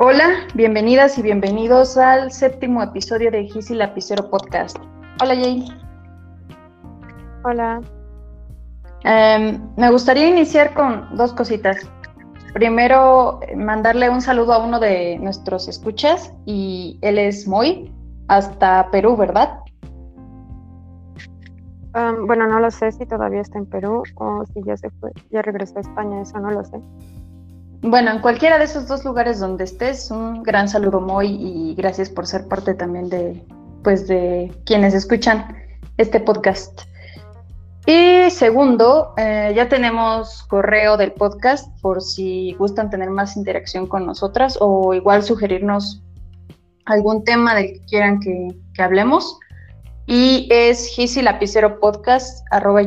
Hola, bienvenidas y bienvenidos al séptimo episodio de Gisi Lapicero Podcast. Hola Jay. Hola. Em, me gustaría iniciar con dos cositas. Primero, mandarle un saludo a uno de nuestros escuchas y él es Moy, hasta Perú, ¿verdad? bueno, no lo sé si todavía está en Perú o si ya se fue, ya regresó a España, eso no lo sé. Bueno, en cualquiera de esos dos lugares donde estés, un gran saludo Moy y gracias por ser parte también de, pues, de quienes escuchan este podcast. Y segundo, eh, ya tenemos correo del podcast por si gustan tener más interacción con nosotras o igual sugerirnos algún tema del que quieran que, que hablemos. Y es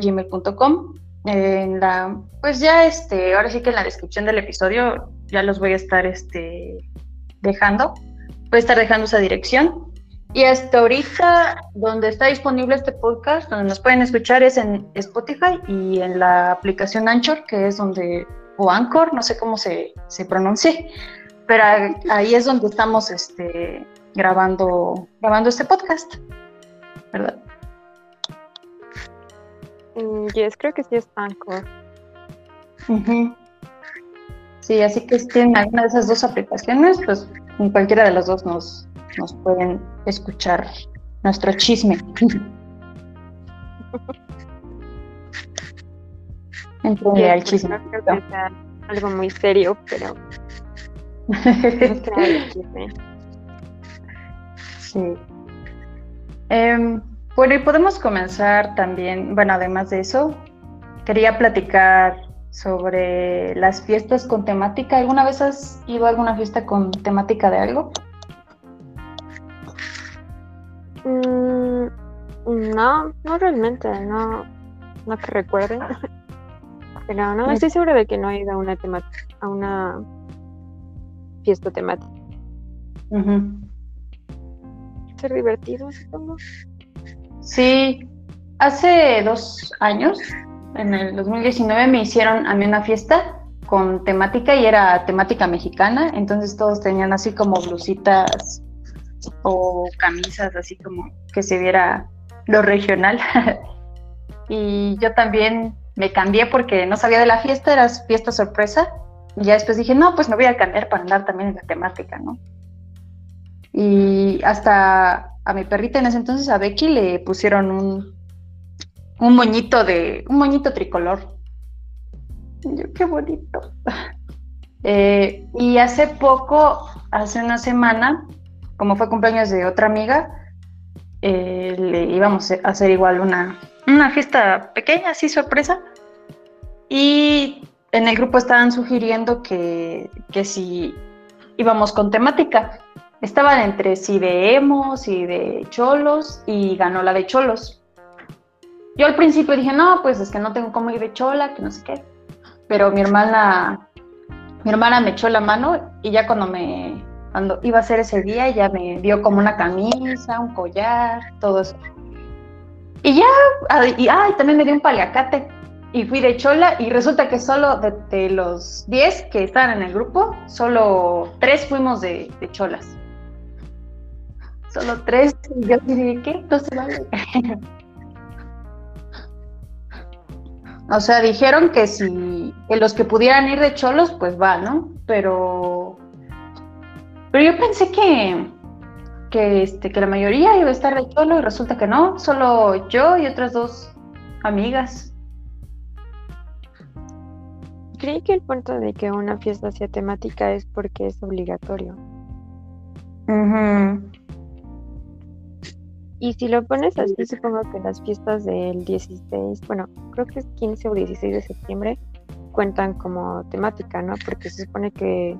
gmail.com en la, pues ya este, ahora sí que en la descripción del episodio ya los voy a estar este, dejando, voy a estar dejando esa dirección. Y hasta ahorita, donde está disponible este podcast, donde nos pueden escuchar es en Spotify y en la aplicación Anchor, que es donde, o Anchor, no sé cómo se, se pronuncie, pero ahí es donde estamos este, grabando, grabando este podcast, ¿verdad? Mm, yes, creo que sí es Anchor. Sí, así que si tienen alguna de esas dos aplicaciones, pues en cualquiera de las dos nos, nos pueden escuchar nuestro chisme. Entre al chisme. algo muy serio, pero sí. Eh, bueno, y podemos comenzar también, bueno, además de eso, quería platicar sobre las fiestas con temática. ¿Alguna vez has ido a alguna fiesta con temática de algo? Mm, no, no realmente, no, no que recuerde. Pero no, estoy segura de que no he ido a una a una fiesta temática. Ser divertido, supongo. Sí, hace dos años, en el 2019, me hicieron a mí una fiesta con temática y era temática mexicana, entonces todos tenían así como blusitas o camisas, así como que se viera lo regional. y yo también me cambié porque no sabía de la fiesta, era fiesta sorpresa. Y ya después dije, no, pues me voy a cambiar para andar también en la temática, ¿no? Y hasta a mi perrita en ese entonces, a Becky, le pusieron un, un moñito de, un moñito tricolor. yo, qué bonito. Eh, y hace poco, hace una semana, como fue cumpleaños de otra amiga, eh, le íbamos a hacer igual una, una fiesta pequeña, así sorpresa. Y en el grupo estaban sugiriendo que, que si íbamos con temática. Estaban entre sí de emos y de cholos y ganó la de cholos. Yo al principio dije, no, pues es que no tengo cómo ir de chola, que no sé qué. Pero mi hermana, mi hermana me echó la mano y ya cuando me, cuando iba a ser ese día, ya me dio como una camisa, un collar, todo eso. Y ya, y ay, también me dio un paliacate. Y fui de chola y resulta que solo de, los 10 que estaban en el grupo, solo 3 fuimos de, de cholas solo tres. Y yo dije, ¿qué? No se vale. o sea, dijeron que si que los que pudieran ir de cholos, pues va, ¿no? Pero. Pero yo pensé que. Que, este, que la mayoría iba a estar de cholo y resulta que no, solo yo y otras dos amigas. Creí que el punto de que una fiesta sea temática es porque es obligatorio. Y si lo pones así, supongo que las fiestas del 16, bueno, creo que es 15 o 16 de septiembre, cuentan como temática, ¿no? Porque se supone que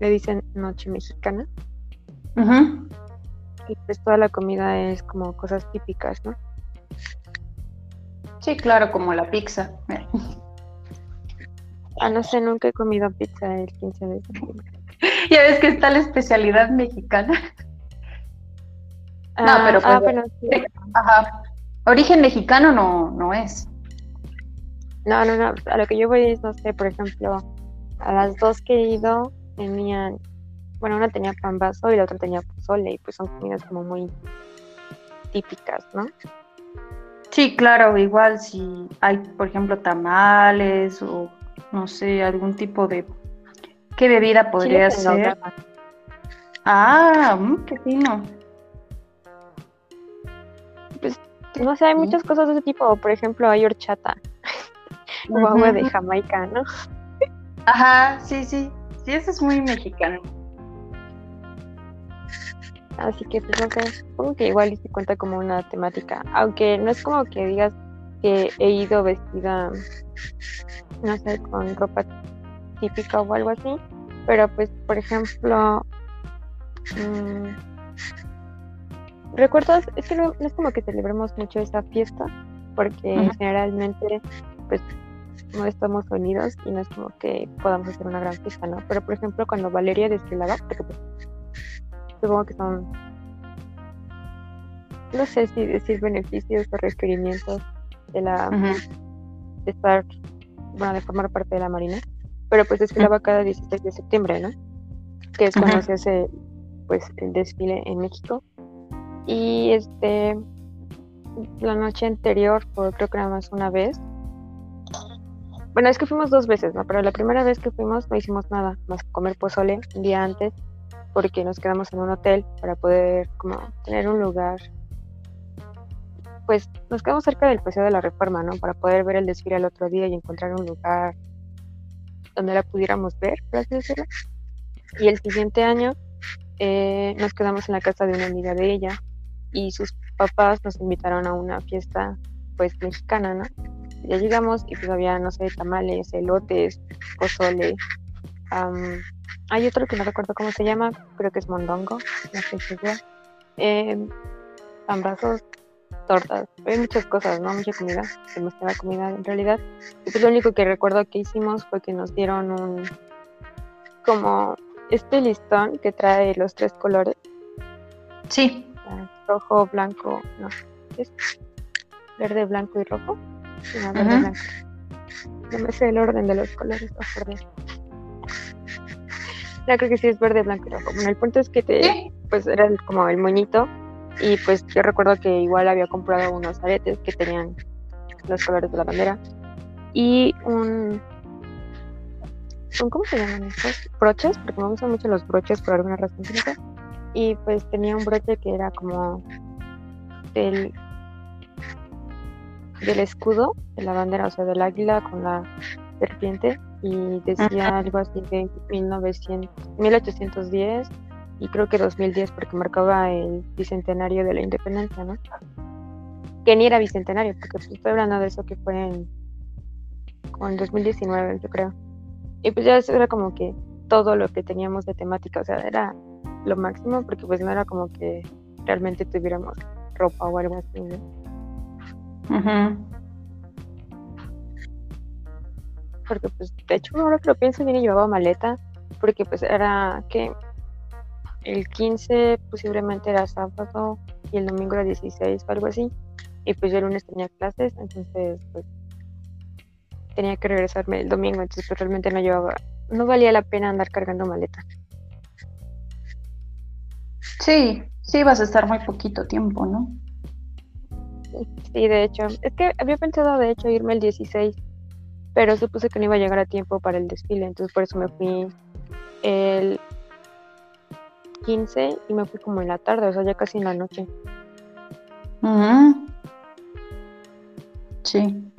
le dicen noche mexicana. Y pues toda la comida es como cosas típicas, ¿no? Sí, claro, como la pizza. ah, no sé, nunca he comido pizza el 15 de septiembre. ya ves que está la especialidad mexicana. No, pero, ah, pues, ajá. Origen mexicano no, no es. No, no, no. A lo que yo voy es, no sé, por ejemplo, a las dos que he ido tenían bueno, una tenía pambazo y la otra tenía pozole, y pues son comidas como muy típicas, ¿no? Sí, claro, igual si hay, por ejemplo, tamales o no sé, algún tipo de... ¿Qué bebida podría ser? Ah, mm, qué fino. Pues, no sé, hay muchas cosas de ese tipo. Por ejemplo, hay horchata o agua de Jamaica, ¿no? Ajá, sí, sí. Sí, eso es muy mexicano. Así que, pues, no sé, supongo que igual se cuenta como una temática. Aunque no es como que digas que he ido vestida, no sé, con ropa típica o algo así. Pero, pues, por ejemplo, Mm, ¿Recuerdas? Es que no, es como que celebremos mucho esa fiesta, porque generalmente, pues, no estamos unidos y no es como que podamos hacer una gran fiesta, ¿no? Pero, por ejemplo, cuando Valeria desfilaba, porque pues, supongo que son, no sé si decir beneficios o requerimientos de la, de estar, bueno, de formar parte de la Marina, pero pues desfilaba cada 16 de septiembre, ¿no? Que es cuando se hace pues el desfile en México. Y este la noche anterior, por, creo que nada más una vez. Bueno, es que fuimos dos veces, ¿no? Pero la primera vez que fuimos no hicimos nada más comer pozole un día antes, porque nos quedamos en un hotel para poder como tener un lugar. Pues nos quedamos cerca del Paseo de la Reforma, ¿no? Para poder ver el desfile al otro día y encontrar un lugar donde la pudiéramos ver, por así decirlo. Y el siguiente año eh, nos quedamos en la casa de una amiga de ella y sus papás nos invitaron a una fiesta pues mexicana, ¿no? Ya llegamos y pues había, no sé, tamales, elotes, pozole. hay otro que no recuerdo cómo se llama, creo que es mondongo, no sé si es eh, tortas, hay muchas cosas, ¿no? Mucha comida, demasiada comida en realidad. Y pues lo único que recuerdo que hicimos fue que nos dieron un como este listón que trae los tres colores. Sí. Rojo, blanco, no. ¿Es verde, blanco y rojo. no, verde, blanco. No me sé el orden de los colores, no, por Ya creo que sí es verde, blanco y rojo. Bueno, el punto es que te, pues era como el moñito y pues yo recuerdo que igual había comprado unos aretes que tenían los colores de la bandera y un ¿cómo se llaman estos? Broches, porque me gustan mucho los broches por alguna razón. Y pues tenía un broche que era como del, del escudo de la bandera, o sea, del águila con la serpiente. Y decía algo así de 1900, 1810 y creo que 2010 porque marcaba el bicentenario de la independencia, ¿no? Que ni era bicentenario, porque pues, estoy hablando de eso que fue en, en 2019, yo creo. Y pues ya eso era como que todo lo que teníamos de temática, o sea, era lo máximo porque pues no era como que realmente tuviéramos ropa o algo así, Porque pues de hecho ahora que lo pienso bien llevaba maleta porque pues era que el 15 posiblemente era sábado y el domingo era 16 o algo así y pues yo el lunes tenía clases entonces pues tenía que regresarme el domingo, entonces pues, realmente no llevaba, no valía la pena andar cargando maleta. Sí, sí vas a estar muy poquito tiempo, ¿no? Sí, de hecho, es que había pensado de hecho irme el 16, pero supuse que no iba a llegar a tiempo para el desfile, entonces por eso me fui el 15 y me fui como en la tarde, o sea, ya casi en la noche. Sí.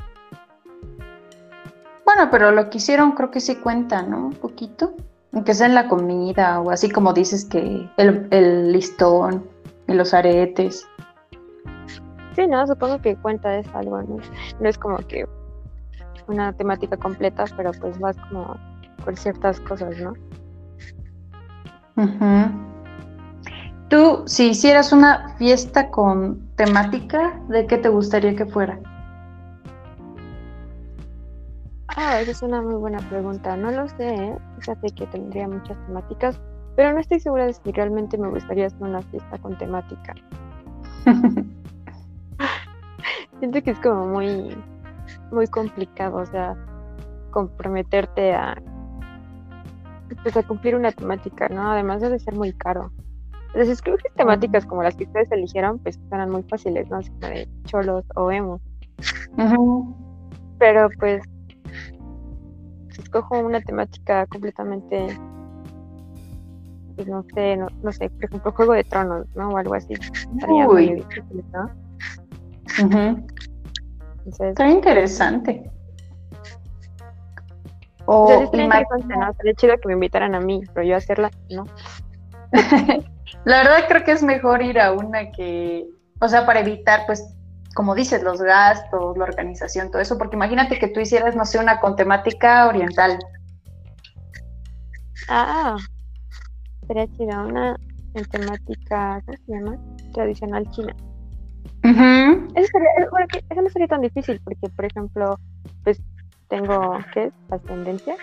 Bueno, pero lo que hicieron creo que sí cuenta, ¿no? Un poquito. Aunque sea en la comida o así como dices que el, listón y los aretes. Sí, no, supongo que cuenta es algo, ¿no? No es como que una temática completa, pero pues vas como por ciertas cosas, ¿no? Tú, si hicieras una fiesta con temática, ¿de qué te gustaría que fuera? Ah, esa es una muy buena pregunta. No lo sé, ¿eh? fíjate que tendría muchas temáticas, pero no estoy segura de si realmente me gustaría hacer una fiesta con temática. Siento que es como muy, muy complicado, o sea, comprometerte a pues, a cumplir una temática, ¿no? Además debe ser muy caro. Las exclusivas temáticas como las que ustedes eligieron, pues eran muy fáciles, ¿no? Así como de cholos o emo. Pero pues escojo una temática completamente pues no sé, no, no, sé, por ejemplo, Juego de Tronos, ¿no? O algo así. Estaría muy difícil, ¿no? Está interesante. O sería Sería chido que me invitaran a mí, pero yo hacerla, no. la verdad creo que es mejor ir a una que, o sea, para evitar, pues, como dices, los gastos, la organización, todo eso, porque imagínate que tú hicieras, no sé, una con temática oriental. Ah, sería chida, una en temática, ¿cómo se llama? Tradicional china. eso, eso no sería tan difícil, porque, por ejemplo, pues tengo, ¿qué es? Ascendencia.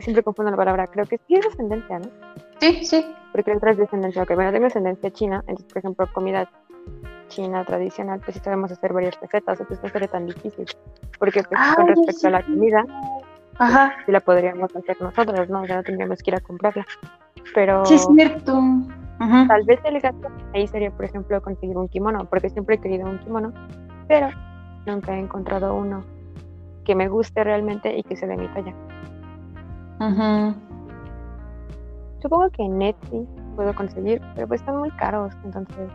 Siempre confundo la palabra, creo que sí es ascendencia, ¿no? Sí, sí. Porque entra es descendencia, ok, bueno, tengo ascendencia china, entonces, por ejemplo, comida china tradicional, pues sí sabemos hacer varias recetas, entonces no sería tan difícil, porque pues, con respecto a la comida, Ajá. sí la podríamos hacer nosotros, ¿no? Ya no tendríamos que ir a comprarla. Pero... Sí, es cierto. Tal vez el gasto ahí sería, por ejemplo, conseguir un kimono, porque siempre he querido un kimono, pero nunca he encontrado uno que me guste realmente y que se de mi talla. Supongo que en Etsy puedo conseguir, pero pues están muy caros, entonces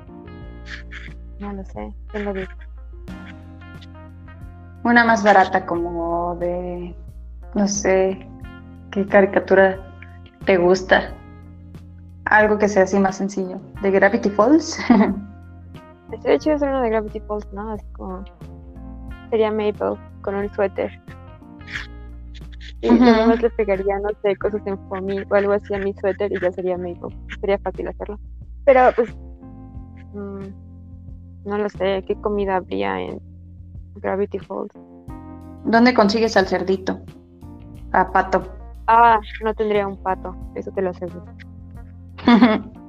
no lo sé, tengo que... Una más barata como de, no sé, qué caricatura te gusta. Algo que sea así más sencillo. ¿De Gravity Falls? Estoy hecho hacer uno de Gravity Falls, ¿no? Así como sería Maple con un suéter. Y nada más le pegaría, no sé, cosas en foamy o algo así a mi suéter y ya sería Maple. Sería fácil hacerlo. Pero pues, mm, no lo sé, ¿qué comida habría en Gravity Falls? ¿Dónde consigues al cerdito? A pato. Ah, no tendría un pato, eso te lo aseguro.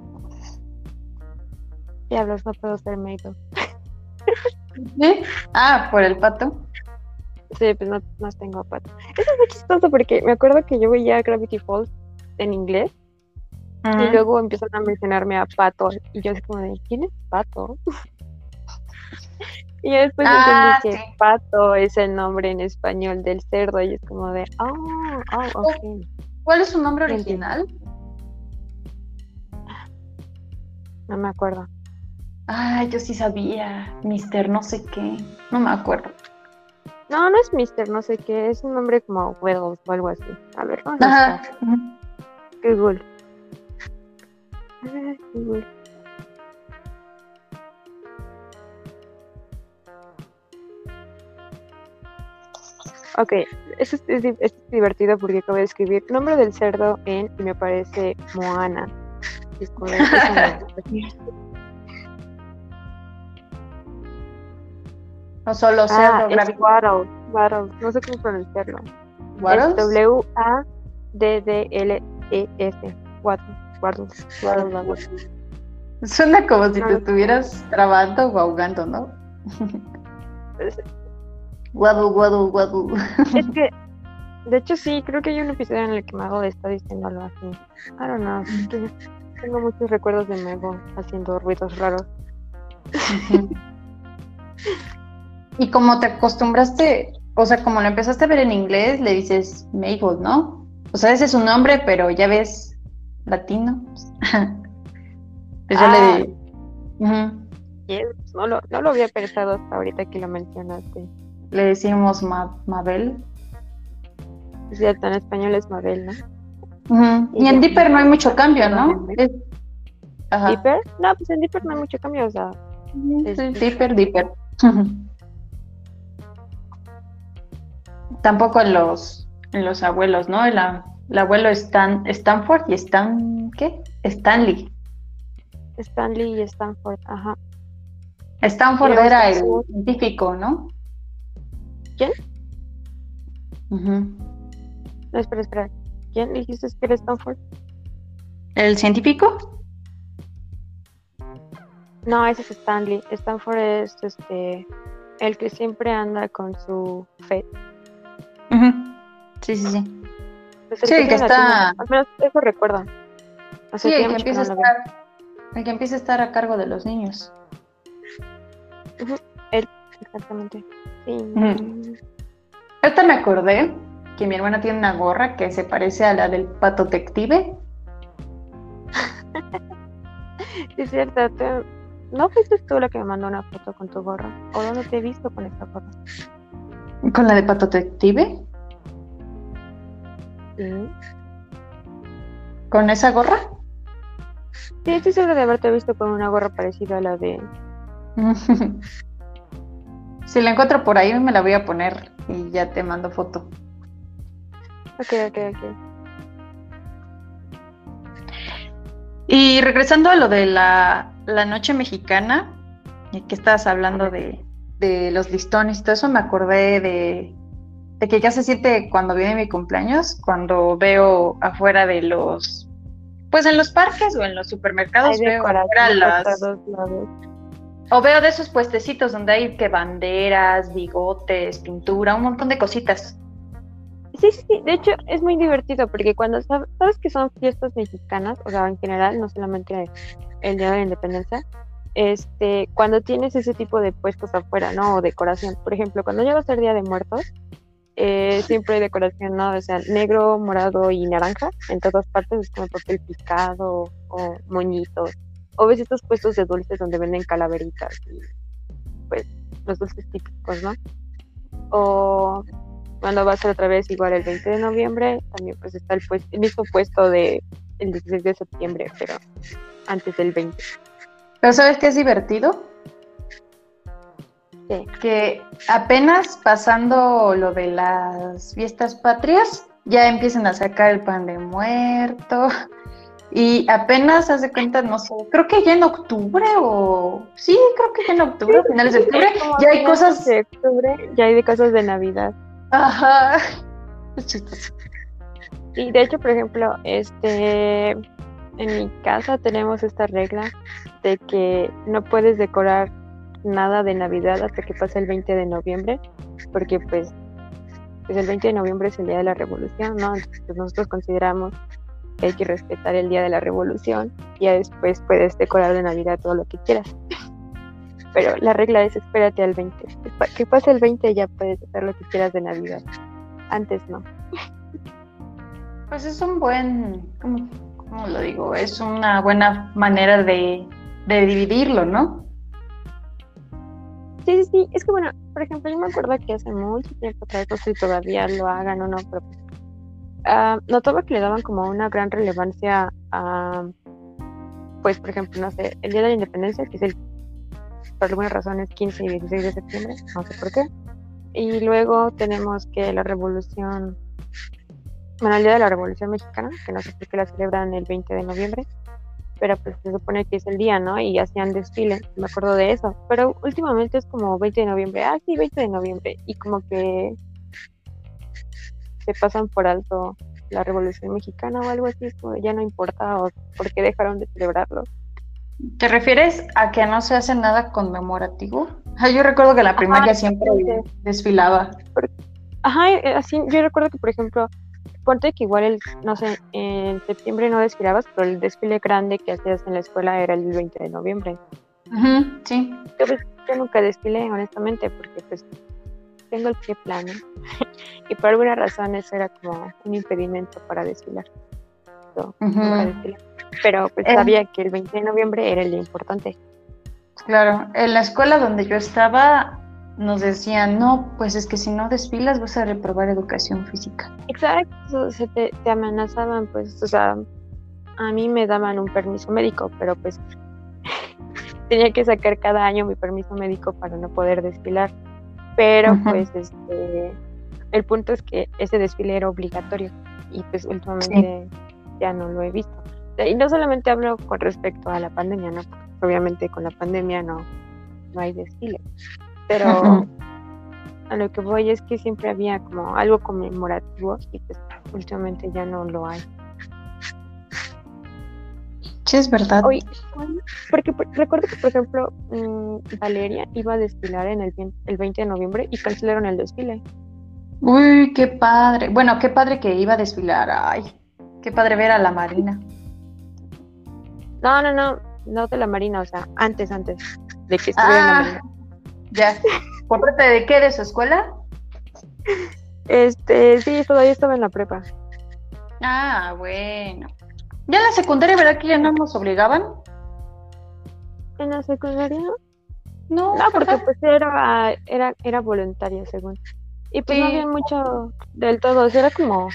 Diablos, no puedo ser Maple. ¿Sí? Ah, por el pato. Sí, pues no, no tengo pato. Eso es muy chistoso porque me acuerdo que yo veía Gravity Falls en inglés y luego empiezan a mencionarme a Pato y yo así como de, ¿quién es Pato? y después ah, entendí que Pato es el nombre en español del cerdo y es como de, oh, oh, ok. ¿Cuál es su nombre original? No me acuerdo. Ay, yo sí sabía. Mister no sé qué. No me acuerdo. No, no es Mister no sé qué. Es un nombre como Wells o algo así. A ver, vamos a Google. Ah, Google. Ok, esto es, es, divertido porque acabo de escribir nombre del cerdo en y me parece Moana. Es No solo cerdo, ah, es Waddle, Waddle, no sé cómo pronunciarlo. Es W-A-D-D-L-E-S. Waddle, Waddle, Waddle, Suena como si te estuvieras trabando o ahogando, ¿no? Waddle, waddle, waddle. Es que, de hecho, sí, creo que hay un episodio en el que Mago está diciéndolo así. I don't know, tengo muchos recuerdos de Mago haciendo ruidos raros. Y como te acostumbraste, o sea, como lo empezaste a ver en inglés, le dices Mabel, ¿no? O sea, ese es su nombre, pero ya ves latino. pues yo le ah. di. no, lo, no lo había pensado hasta ahorita que lo mencionaste. Le decimos Mabel. Es cierto, en español es Mabel, ¿no? Y, en Dipper no hay mucho cambio, ¿no? ¿Dipper? No, pues en Dipper no hay mucho cambio, o sea. Sí, Dipper, Dipper. tampoco en los, en los abuelos, ¿no? El, el abuelo Stan, Stanford y Stan, ¿qué? Stanley. Stanley y Stanford, ajá. Stanford era el científico, ¿no? ¿Quién? No, espera, espera. ¿Quién dijiste que era Stanford? ¿El científico? No, ese es Stanley. Stanford es este el que siempre anda con su fe. Sí, sí, sí. Pues el Sí, que está-. Al menos eso recuerdo. Hace Sí, el que empieza a no estar, el que empieza a estar a cargo de los niños. Exactamente. Sí. Ahorita me acordé que mi hermana tiene una gorra que se parece a la del pato detective. Sí, es cierto. te- ¿No fuiste tú la que me mandó una foto con tu gorra? ¿O dónde te he visto con esta gorra? ¿Con la de pato detective? Sí. ¿Con esa gorra? Sí, estoy segura de haberte visto con una gorra parecida a la de. si la encuentro por ahí me la voy a poner y ya te mando foto. Ok, ok, ok. Y regresando a lo de la, la noche mexicana, que estabas hablando de, de los listones y todo eso, me acordé de, de que ya se siente cuando viene mi cumpleaños, cuando veo afuera de los, pues en los parques o en los supermercados, Hay veo afuera decoración por las, todos lados. o veo de esos puestecitos donde hay que banderas, bigotes, pintura, un montón de cositas. Sí, sí, sí. De hecho, es muy divertido porque cuando sab- sabes que son fiestas mexicanas, o sea, en general, no solamente el Día de la Independencia, este, cuando tienes ese tipo de puestos afuera, ¿no? O decoración. Por ejemplo, cuando llega a ser Día de Muertos, eh, siempre hay decoración, ¿no? O sea, negro, morado y naranja en todas partes, es como papel picado o moñitos. O ves estos puestos de dulces donde venden calaveritas y, pues, los dulces típicos, ¿no? O cuando va a ser otra vez igual el 20 de noviembre, también pues está el, pues, el mismo puesto de el 16 de septiembre, pero antes del 20. Pero ¿sabes qué es divertido? Sí. Que apenas pasando lo de las fiestas patrias, ya empiezan a sacar el pan de muerto. Y apenas hace cuenta, no sé, creo que ya en octubre o... Sí, creo que ya en octubre, finales de octubre, ya hay cosas... de octubre, ya hay de cosas de Navidad. Ajá. Y de hecho, por ejemplo, este en mi casa tenemos esta regla de que no puedes decorar nada de Navidad hasta que pase el 20 de noviembre, porque pues, pues el 20 de noviembre es el día de la revolución, ¿no? Entonces pues, nosotros consideramos que hay que respetar el día de la revolución y ya después puedes decorar de Navidad todo lo que quieras. Pero la regla es espérate al 20. Que pa- Que pase el 20 y ya puedes hacer lo que quieras de Navidad. Antes no. Pues es un buen, ¿cómo, cómo lo digo? Es una buena manera de, de dividirlo, ¿no? Sí, sí, sí. Es que bueno, por ejemplo, yo me acuerdo que hace mucho tiempo atrás, si todavía lo hagan o no, pero ah, notaba que le daban como una gran relevancia a, pues, por ejemplo, no sé, el Día de la Independencia, que es el, por alguna razón es 15 y 16 de septiembre, no sé por qué. Y luego tenemos que la revolución, bueno, el Día de la Revolución Mexicana, que no sé por qué la celebran el 20 de noviembre, pero pues se supone que es el día, ¿no? Y hacían desfile, me acuerdo de eso. Pero últimamente es como 20 de noviembre, ah, sí, 20 de noviembre, y como que se pasan por alto la Revolución Mexicana o algo así, ya no importa o por qué dejaron de celebrarlo. ¿Te refieres a que no se hace nada conmemorativo? Ah, yo recuerdo que la primaria siempre sí. desfilaba. Ajá, eh, así, yo recuerdo que, por ejemplo, ponte que igual, el, no sé, en septiembre no desfilabas, pero el desfile grande que hacías en la escuela era el 20 de noviembre. Ujú, sí. Yo, pues, yo nunca desfilé, honestamente, porque pues tengo el pie plano. y por alguna razón eso era como un impedimento para desfilar. So, Ujú. desfilé. Pero pues Eh. sabía que el 20 de noviembre era el día importante. Claro, en la escuela donde yo estaba nos decían, no, pues es que si no desfilas vas a reprobar educación física. Exacto, o sea, te, te amenazaban, pues, o sea, a mí me daban un permiso médico, pero pues tenía que sacar cada año mi permiso médico para no poder desfilar. Pero pues, este, el punto es que ese desfile era obligatorio y pues últimamente ya no lo he visto. Y no solamente hablo con respecto a la pandemia, ¿no? Porque obviamente con la pandemia no, no hay desfile, pero a lo que voy es que siempre había como algo conmemorativo y pues últimamente ya no lo hay. Sí, es verdad. Porque por- recuerdo que, por ejemplo, mm, Valeria iba a desfilar en el, el 20 de noviembre y cancelaron el desfile. Uy, qué padre. Bueno, qué padre que iba a desfilar. Ay, qué padre ver a la Marina. No, no, no, no de la Marina, o sea, antes, antes de que estuviera en la Ah, Marina. Ya. ¿Por parte de qué? ¿De su escuela? Este, sí, todavía estaba en la prepa. Ah, bueno. Ya en la secundaria, ¿verdad que ya no nos obligaban? ¿En la secundaria? No, No, porque pues era, era, era voluntario, según. Y pues no había mucho del todo, o sea, era como,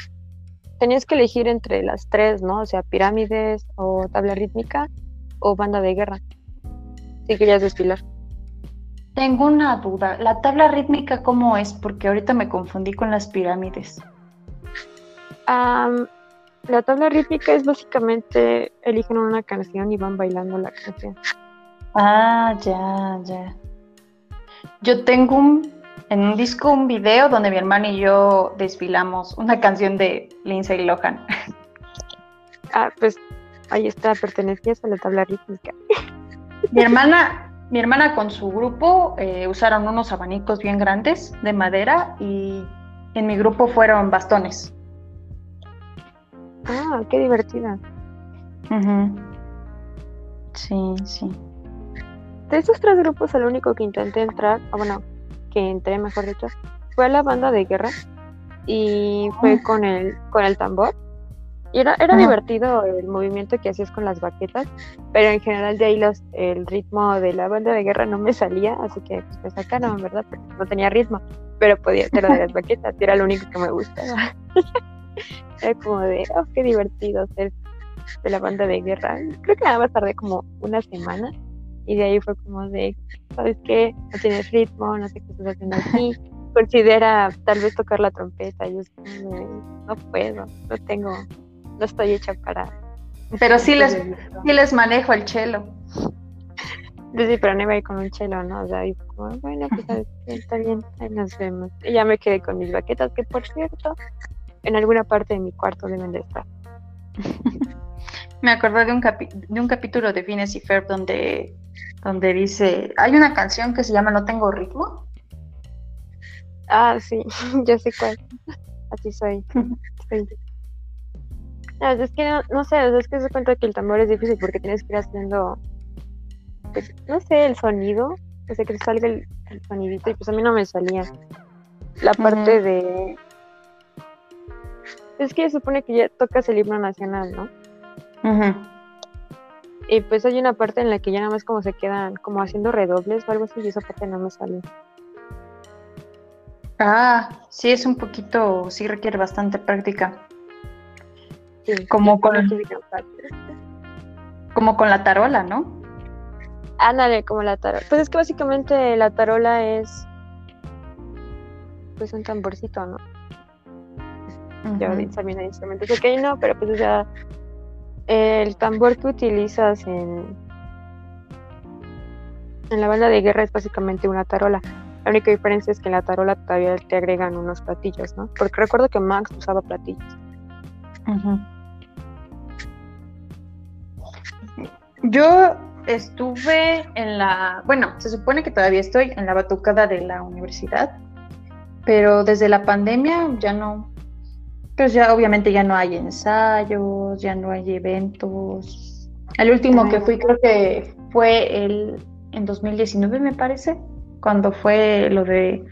tenías que elegir entre las tres, ¿no? O sea, pirámides o tabla rítmica o banda de guerra. Si querías desfilar. Tengo una duda. ¿La tabla rítmica cómo es? Porque ahorita me confundí con las pirámides. Am, la tabla rítmica es básicamente, eligen una canción y van bailando la canción. Ah, ya, ya. Yo tengo un, en un disco un video donde mi hermano y yo desfilamos una canción de Lindsay Lohan. Ah, pues ahí está, pertenecías a la tabla rítmica. Mi hermana, mi hermana con su grupo eh, usaron unos abanicos bien grandes de madera y en mi grupo fueron bastones. Ah, qué divertida. Sí, sí. De esos tres grupos, el único que intenté entrar, o bueno, que entré, mejor dicho, fue a la banda de guerra y fue Ah. con el, con el tambor. Y era, era divertido el movimiento que hacías con las baquetas, pero en general de ahí los, el ritmo de la banda de guerra no me salía, así que pues, me sacaron, ¿verdad? Porque no tenía ritmo, pero podía hacer lo de las baquetas, y era lo único que me gustaba. era como de, oh, qué divertido ser de la banda de guerra. Creo que nada más tardé como una semana y de ahí fue como de, ¿sabes qué? No tienes ritmo, no sé qué estás haciendo aquí. Considera tal vez tocar la trompeta. Y yo es como de, no puedo, no tengo, no estoy hecha para. Pero sí les, Sí, les manejo el chelo. sí, pero no iba a ir con un chelo, ¿no? O sea, y como, bueno, pues está bien, ahí nos vemos. Y ya me quedé con mis baquetas, que por cierto, en alguna parte de mi cuarto deben de estar. Me acordé de un, capi- de un capítulo de Phineas y Ferb donde, donde dice, hay una canción que se llama No tengo ritmo. Ah, sí, ya sé cuál. Así soy. soy. No, es que no, no sé, es que se cuenta que el tambor es difícil porque tienes que ir haciendo, pues, no sé, el sonido, o sea, que salga el, el sonidito y pues a mí no me salía. La parte de... Es que se supone que ya tocas el himno nacional, ¿no? Ujú. Y pues hay una parte en la que ya nada más como se quedan como haciendo redobles o algo así y esa parte no me salió. Ah, sí, es un poquito, sí requiere bastante práctica. Sí, Como con-. Como con la tarola, ¿no? Ándale, como la tarola. Pues es que básicamente la tarola es pues un tamborcito, ¿no? Yo también hay instrumentos de que no, pero pues o sea, el tambor que utilizas en en la banda de guerra es básicamente una tarola. La única diferencia es que en la tarola todavía te agregan unos platillos, ¿no? Porque recuerdo que Max usaba platillos. Ujú. Yo estuve en la, bueno, se supone que todavía estoy en la batucada de la universidad, pero desde la pandemia ya no, pues ya obviamente ya no hay ensayos, ya no hay eventos. El último que fui creo que fue el en 2019 me parece, cuando fue lo de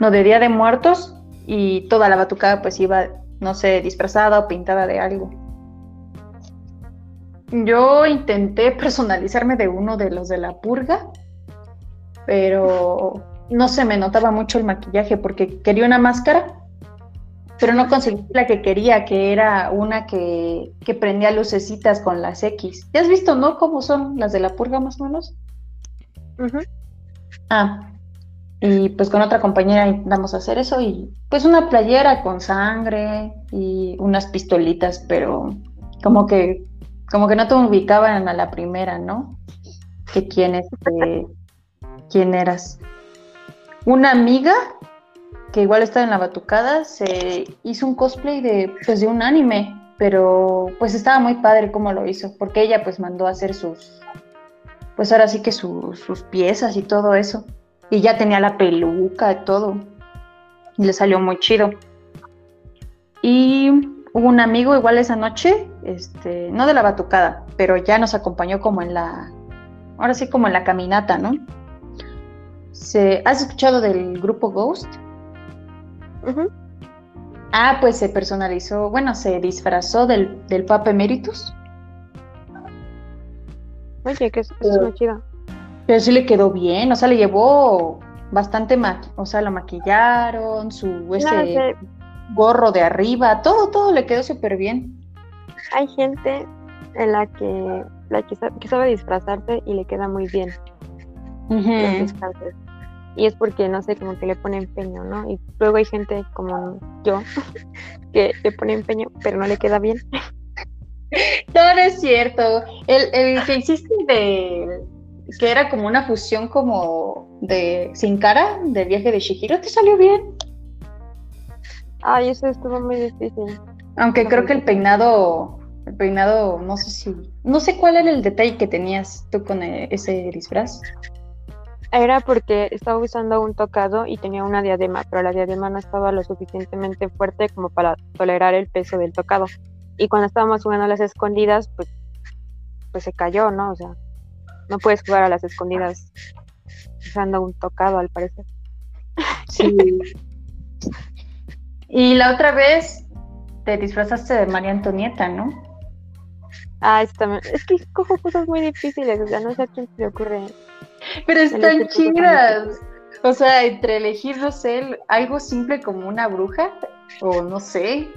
lo de Día de Muertos y toda la batucada pues iba, no sé, disfrazada o pintada de algo. Yo intenté personalizarme de uno de los de la purga, pero no se me notaba mucho el maquillaje porque quería una máscara, pero no conseguí la que quería, que era una que, que prendía lucecitas con las X. ¿Ya has visto, no? ¿Cómo son las de la purga más o menos? Ah, y pues con otra compañera intentamos hacer eso y pues una playera con sangre y unas pistolitas, pero como que como que no te ubicaban a la primera, ¿no? Que quién este, quién eras. Una amiga que igual estaba en la batucada se hizo un cosplay de pues de un anime, pero pues estaba muy padre cómo lo hizo, porque ella pues mandó a hacer sus pues ahora sí que su- sus piezas y todo eso. Y ya tenía la peluca y todo. Y le salió muy chido. Y hubo un amigo igual esa noche, este, no de la batucada, pero ya nos acompañó como en la, ahora sí como en la caminata, ¿no? Se, ¿Has escuchado del grupo Ghost? Ah, pues se personalizó, bueno, se disfrazó del, del Papa Emeritus. Oye, que es, es muy chido. Pero sí le quedó bien, o sea, le llevó bastante, o sea, lo maquillaron, su ese gorro de arriba, todo, todo le quedó súper bien. Hay gente en la que, la que, sabe disfrazarse y le queda muy bien. Y es porque, no sé, como que le pone empeño, ¿no? Y luego hay gente como yo que le pone empeño, pero no le queda bien. No, no es cierto. El, el que hiciste de que era como una fusión como de sin cara de viaje de Shihiro, ¿te salió bien? Ay, eso estuvo muy difícil. Aunque creo que el peinado, el peinado, no sé si, no sé cuál era el detalle que tenías tú con e, ese disfraz. Era porque estaba usando un tocado y tenía una diadema, pero la diadema no estaba lo suficientemente fuerte como para tolerar el peso del tocado. Y cuando estábamos jugando a las escondidas, pues, pues se cayó, ¿no? O sea, no puedes jugar a las escondidas usando un tocado, al parecer. Sí. y la otra vez te disfrazaste de María Antonieta, ¿no? Ah, es, también. es que cojo cosas muy difíciles, o sea, no sé a quién se le ocurre. Pero están chidas. O sea, entre elegir, no sé, algo simple como una bruja, o no sé,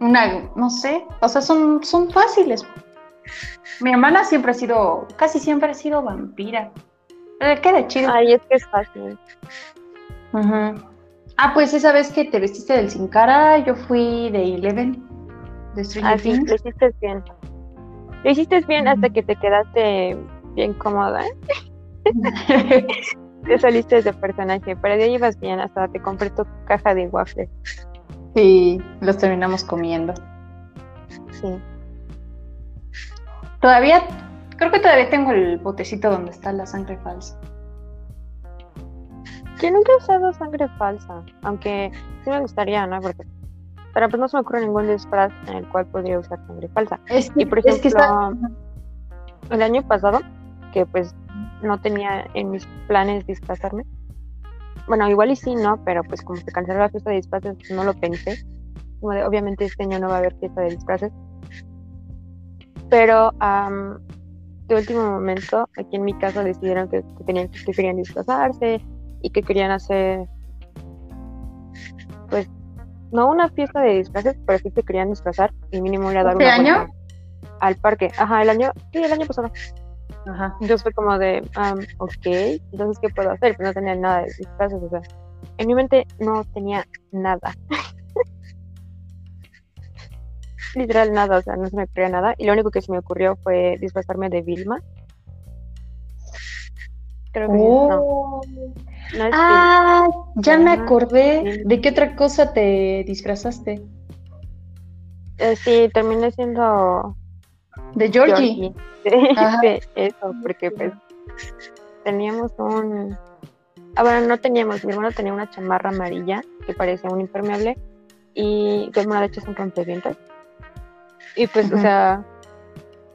una, no sé, o sea, son, son fáciles. Mi hermana siempre ha sido, casi siempre ha sido vampira. Le queda chido. Ay, es que es fácil. Ah, pues esa vez que te vestiste del Sin Cara, yo fui de Eleven, de Stranger ah, sí, lo hiciste bien. Lo hiciste bien hasta que te quedaste bien cómoda. ¿eh? te saliste de personaje, pero ya ibas bien, hasta te compré tu caja de waffles. Sí, los terminamos comiendo. Sí. Todavía, creo que todavía tengo el botecito donde está la sangre falsa. Yo nunca he usado sangre falsa, aunque sí me gustaría, ¿no? Porque, pero pues no se me ocurre ningún disfraz en el cual podría usar sangre falsa. Es y por ejemplo, el año pasado, que pues no tenía en mis planes disfrazarme. Bueno, igual y sí, ¿no? Pero pues como se canceló la fiesta de disfraces, no lo pensé. Como de, obviamente este año no va a haber fiesta de disfraces pero de último momento, aquí en mi casa decidieron que, tenían, que querían disfrazarse y que querían hacer, pues, no una fiesta de disfraces, pero sí que querían disfrazar y mínimo ir a dar ¿Este año? al parque. Ajá, el año, sí, el año pasado. Ajá. Entonces fue como de, ok, entonces, ¿qué puedo hacer? Pues no tenía nada de disfraces, o sea, en mi mente no tenía nada. literal nada, o sea, no se me ocurrió nada. Y lo único que se me ocurrió fue disfrazarme de Vilma. Creo que no. Oh. ah, ya me acordé. ¿De qué otra cosa te disfrazaste? Eh, sí, terminé siendo. De Georgie. Sí, eso, porque pues teníamos un. Ah, bueno, no teníamos. Mi hermano tenía una chamarra amarilla que parecía un impermeable y mi hermano de hecho es un rompevientos y pues, o sea,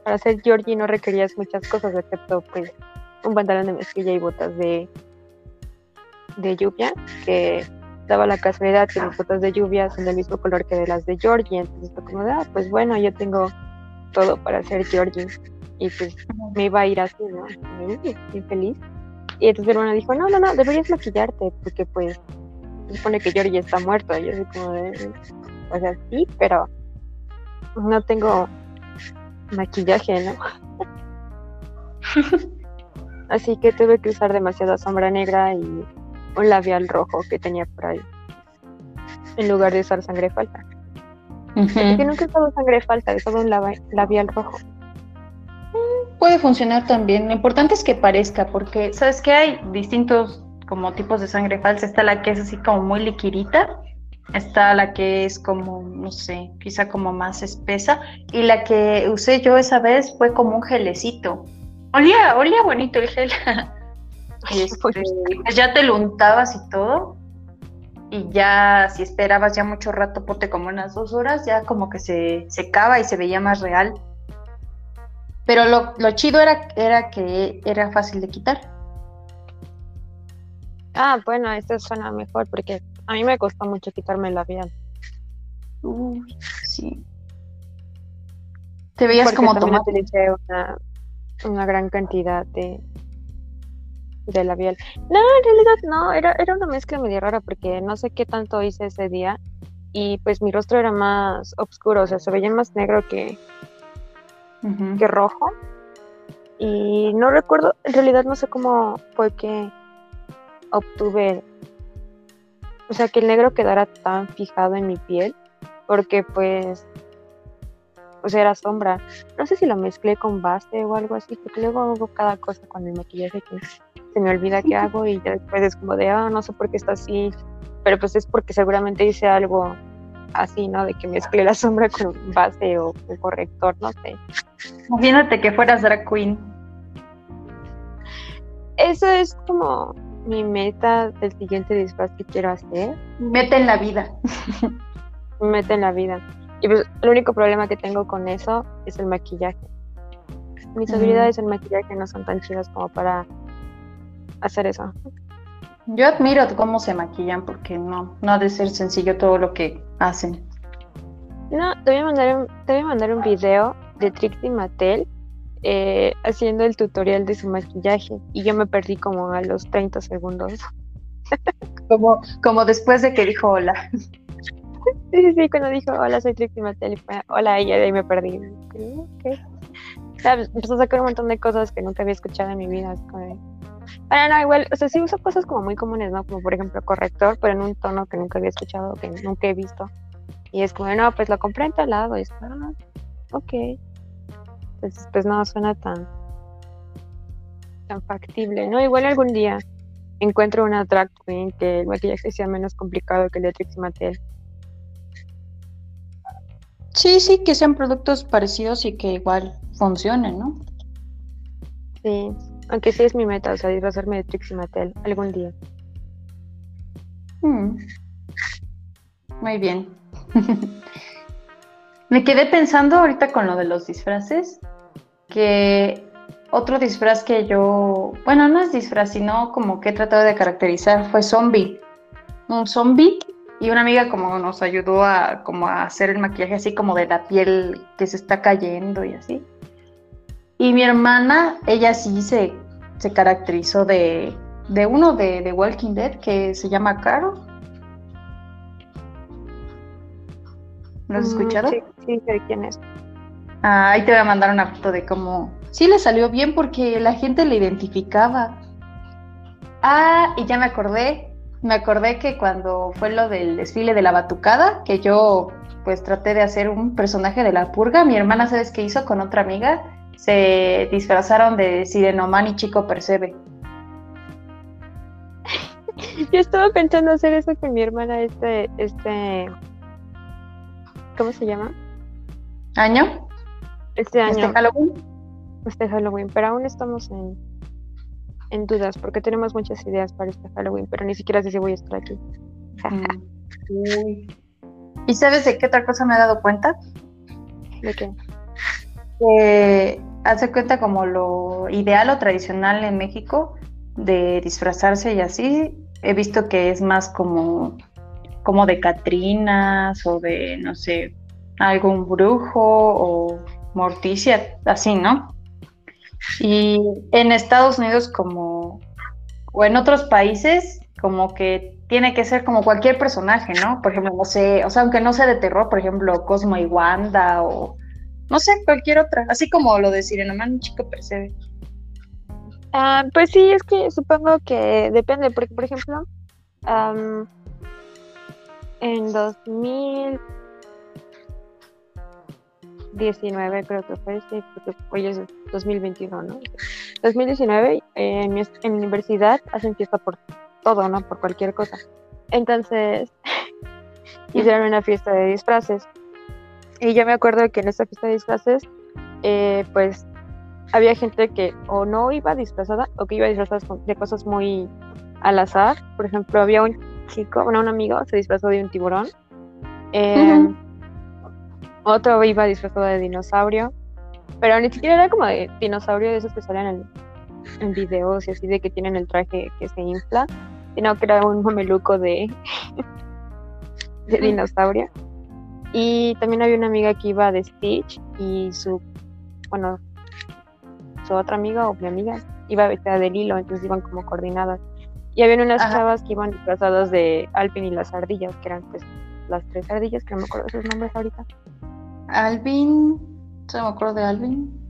para ser Georgie no requerías muchas cosas, excepto pues un pantalón de mezclilla y botas de, de lluvia, que daba la casualidad que mis botas de lluvia son del mismo color que de las de Georgie. Entonces fue como ah, pues bueno, yo tengo todo para ser Georgie. Y pues me iba a ir así, ¿no? Muy feliz. Y entonces mi hermana dijo, no, no, no, deberías maquillarte, porque pues se supone que Georgie está muerto. Y yo así como de, o sea, sí, pero no tengo maquillaje, ¿no? Así que tuve que usar demasiada sombra negra y un labial rojo que tenía por ahí. En lugar de usar sangre falta. Nunca he usado sangre falta, he usado un labial rojo. Mm, puede funcionar también. Lo importante es que parezca, porque sabes que hay distintos como tipos de sangre falsa. Está la que es así como muy liquidita Está la que es como, no sé, quizá como más espesa. Y la que usé yo esa vez fue como un gelecito. Olía, olía bonito el gel. este, pues ya te lo untabas y todo. y ya si esperabas ya mucho rato, pote como unas dos horas, ya como que se secaba y se veía más real. Pero lo, lo chido era, era que era fácil de quitar. Ah, bueno, esto suena mejor porque a mí me costó mucho quitarme el labial. Uy, sí. Te veías como tomate. una, una gran cantidad de, de labial. No, en realidad no, era, era una mezcla medio rara porque no sé qué tanto hice ese día y pues mi rostro era más oscuro, o sea, se veía más negro que, que rojo. Y no recuerdo, en realidad no sé cómo fue que obtuve, o sea, que el negro quedara tan fijado en mi piel, porque pues, o sea, era sombra. No sé si lo mezclé con base o algo así, porque luego hago cada cosa con el maquillaje que se me olvida qué hago y después es como de, ah, no sé por qué está así, pero pues es porque seguramente hice algo así, ¿no? De que mezclé la sombra con base o un corrector, no sé. Imagínate que fueras drag queen. Eso es como mi meta del siguiente disfraz que quiero hacer. Meta en la vida. Meta en la vida. Y pues el único problema que tengo con eso es el maquillaje. Mis habilidades en maquillaje no son tan chidas como para hacer eso. Yo admiro cómo se maquillan porque no, no ha de ser sencillo todo lo que hacen. No, te voy a mandar un, te voy a mandar un video de Trixie Mattel eh, haciendo el tutorial de su maquillaje y yo me perdí como a los 30 segundos. como, como después de que dijo hola. Sí, sí, sí, cuando dijo hola, soy Trixie Mattel hola ella y ahí me perdí. Okay. empezó a sacar un montón de cosas que nunca había escuchado en mi vida. Bueno, no, igual, o sea, sí uso cosas como muy comunes, ¿no? Como por ejemplo corrector, pero en un tono que nunca había escuchado, que nunca he visto. Y es como, no, pues lo compré en tal lado. Y es, ah, ok. Entonces, pues no suena tan, tan factible, ¿no? Igual algún día encuentro una drag queen que el maquillaje sea menos complicado que el de Trixie Mattel. Sí, sí, que sean productos parecidos y que igual funcionen, ¿no? Sí, aunque sí es mi meta, o sea, disfrazarme de Trixie Mattel algún día. Hmm. Muy bien. Me quedé pensando ahorita con lo de los disfraces, que otro disfraz que yo, bueno, no es disfraz, sino como que he tratado de caracterizar fue zombie. Un zombie y una amiga como nos ayudó a como a hacer el maquillaje así como de la piel que se está cayendo y así. Y mi hermana, ella sí se, se caracterizó de, de uno de, de Walking Dead que se llama Caro ¿Lo has mm, escuchado? Sí, sí, sé quién es. Ah, ahí te voy a mandar una foto de cómo... Sí, le salió bien porque la gente le identificaba. Ah, y ya me acordé. Me acordé que cuando fue lo del desfile de la batucada, que yo pues traté de hacer un personaje de la purga, mi hermana, ¿sabes qué hizo con otra amiga? Se disfrazaron de Sirenoman y Chico Percebe. Yo estaba pensando hacer eso con mi hermana este, este ¿Cómo se llama? ¿Año? Este año. ¿Este Halloween? Este Halloween, pero aún estamos en, en dudas porque tenemos muchas ideas para este Halloween, pero ni siquiera sé si voy a estar aquí. Mm. ¿Y sabes de qué otra cosa me he dado cuenta? ¿De qué? Hace cuenta como lo ideal o tradicional en México de disfrazarse y así. He visto que es más como como de Catrinas o de, no sé, algún brujo o Morticia, así, ¿no? Y en Estados Unidos como, o en otros países, como que tiene que ser como cualquier personaje, ¿no? Por ejemplo, no sé, o sea, aunque no sea de terror, por ejemplo, Cosmo y Wanda o, no sé, cualquier otra, así como lo de Sirenoman, chico percebe. Ah, pues sí, es que supongo que depende, porque por ejemplo, en 2019 creo que fue, sí, porque hoy es 2021, ¿no? 2019 en, mi, en universidad hacen fiesta por todo, ¿no? Por cualquier cosa. Entonces hicieron una fiesta de disfraces. Y yo me acuerdo que en esa fiesta de disfraces, eh, pues había gente que o no iba disfrazada o que iba disfrazada de cosas muy al azar. Por ejemplo, había un chico, bueno, un amigo se disfrazó de un tiburón. Eh, otro iba disfrazado de dinosaurio. Pero ni siquiera era como de dinosaurio de esos que salen en, en videos y así de que tienen el traje que se infla. Sino que era un mameluco de, de dinosaurio. Y también había una amiga que iba de Stitch y su, bueno, su otra amiga o mi amiga iba vestida de Lilo, entonces iban como coordinadas. Y había unas chavas que iban disfrazadas de Alvin y las ardillas, que eran pues las tres ardillas, que no me acuerdo sus nombres ahorita. Alvin, ¿se me acuerdo de Alvin?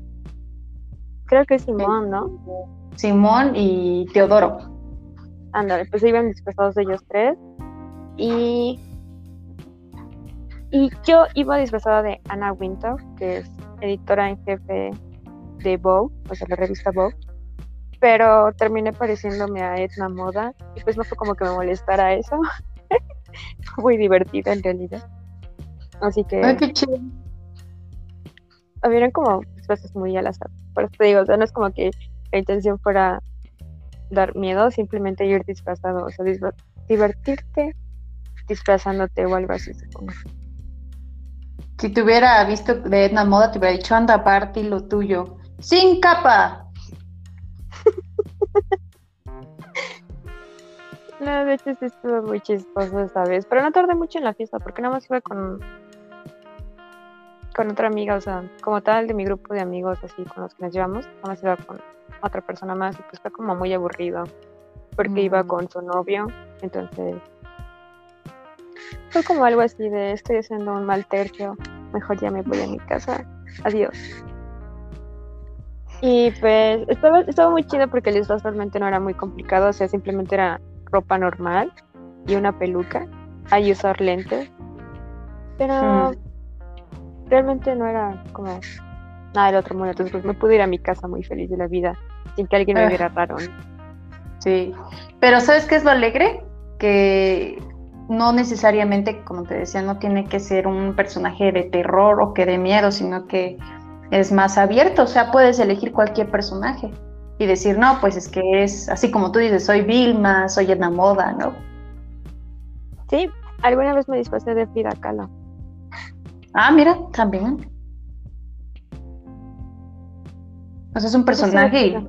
Creo que es Simón, ¿no? Simón y Teodoro. Ándale, pues iban disfrazados ellos tres. Y y yo iba disfrazada de Anna Winter, que es editora en jefe de Vogue, o sea, la revista Vogue. Pero terminé pareciéndome a Edna Moda y pues no fue como que me molestara eso. fue muy divertido en realidad. Así que. Ay, qué chido. Habían como disfraces muy al azar. Por eso te digo, o sea, no es como que la intención fuera dar miedo, simplemente ir disfrazado, o sea, divertirte disfrazándote o algo así, supongo. Si te hubiera visto de Edna Moda, te hubiera dicho, anda, aparte y lo tuyo. ¡Sin capa! no, de hecho sí estuvo muy chistoso esta vez. Pero no tardé mucho en la fiesta, porque nada más iba con con otra amiga, o sea, como tal de mi grupo de amigos así con los que nos llevamos, nada más iba con otra persona más y pues fue como muy aburrido porque iba mm. con su novio, entonces fue como algo así de estoy haciendo un mal tercio, mejor ya me voy a mi casa, adiós. Y pues estaba, estaba muy chido porque el disfraz realmente no era muy complicado, o sea, simplemente era ropa normal y una peluca, hay usar lentes, pero mm. Realmente no era como nada del otro mundo, entonces pues me pude ir a mi casa muy feliz de la vida sin que alguien me ah. viera raro. Sí, pero ¿sabes qué es lo alegre? Que no necesariamente, como te decía, no tiene que ser un personaje de terror o que de miedo, sino que es más abierto, o sea, puedes elegir cualquier personaje y decir, no, pues es que es así como tú dices, soy Vilma, soy Edna Moda, ¿no? Sí, alguna vez me disfrazé de Frida Kahlo. Ah, mira, también. O sea, es un personaje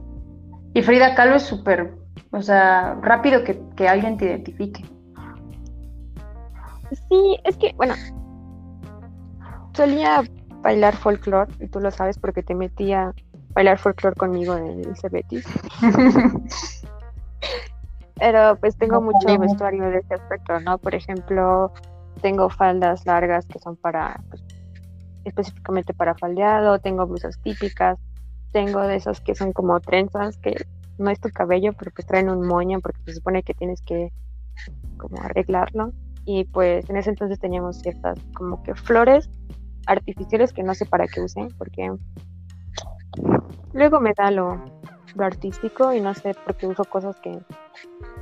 y, Frida Kahlo es súper, o sea, rápido que, que alguien te identifique. Sí, es que, bueno, solía bailar folclore, y tú lo sabes porque te metía a bailar folclore conmigo en el Cebetis. Pero pues tengo mucho vestuario de ese aspecto, ¿no? Por ejemplo, tengo faldas largas que son para, pues, específicamente para faldeado, tengo blusas típicas, tengo de esas que son como trenzas, que no es tu cabello, pero pues traen un moño porque se supone que tienes que como arreglarlo. Y pues en ese entonces teníamos ciertas como que flores artificiales que no sé para qué usé porque luego me da lo, artístico y no sé por qué uso cosas que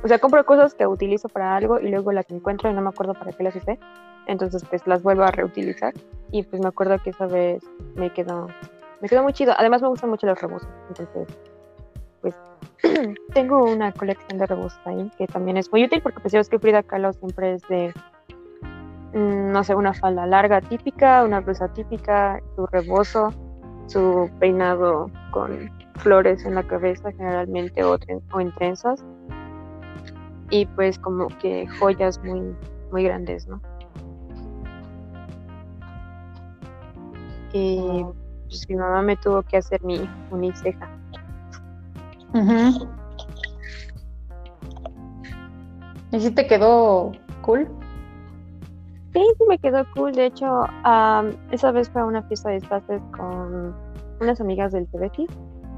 o sea compro cosas que utilizo para algo y luego las encuentro y no me acuerdo para qué las usé. Entonces pues las vuelvo a reutilizar y pues me acuerdo que esa vez me quedó me quedó muy chido. Además me gustan mucho los rebozos entonces pues tengo una colección de rebozos ahí que también es muy útil porque pues que Frida Kahlo siempre es de, mm, no sé, una falda larga típica, una blusa típica, su rebozo, su peinado con flores en la cabeza generalmente o, o en trenzas y pues como que joyas muy, muy grandes, ¿no? Y pues mi mamá me tuvo que hacer mi uniceja ¿Y si te quedó cool? Sí, sí me quedó cool. De hecho, esa vez fue a una fiesta de disfraces con unas amigas del TBT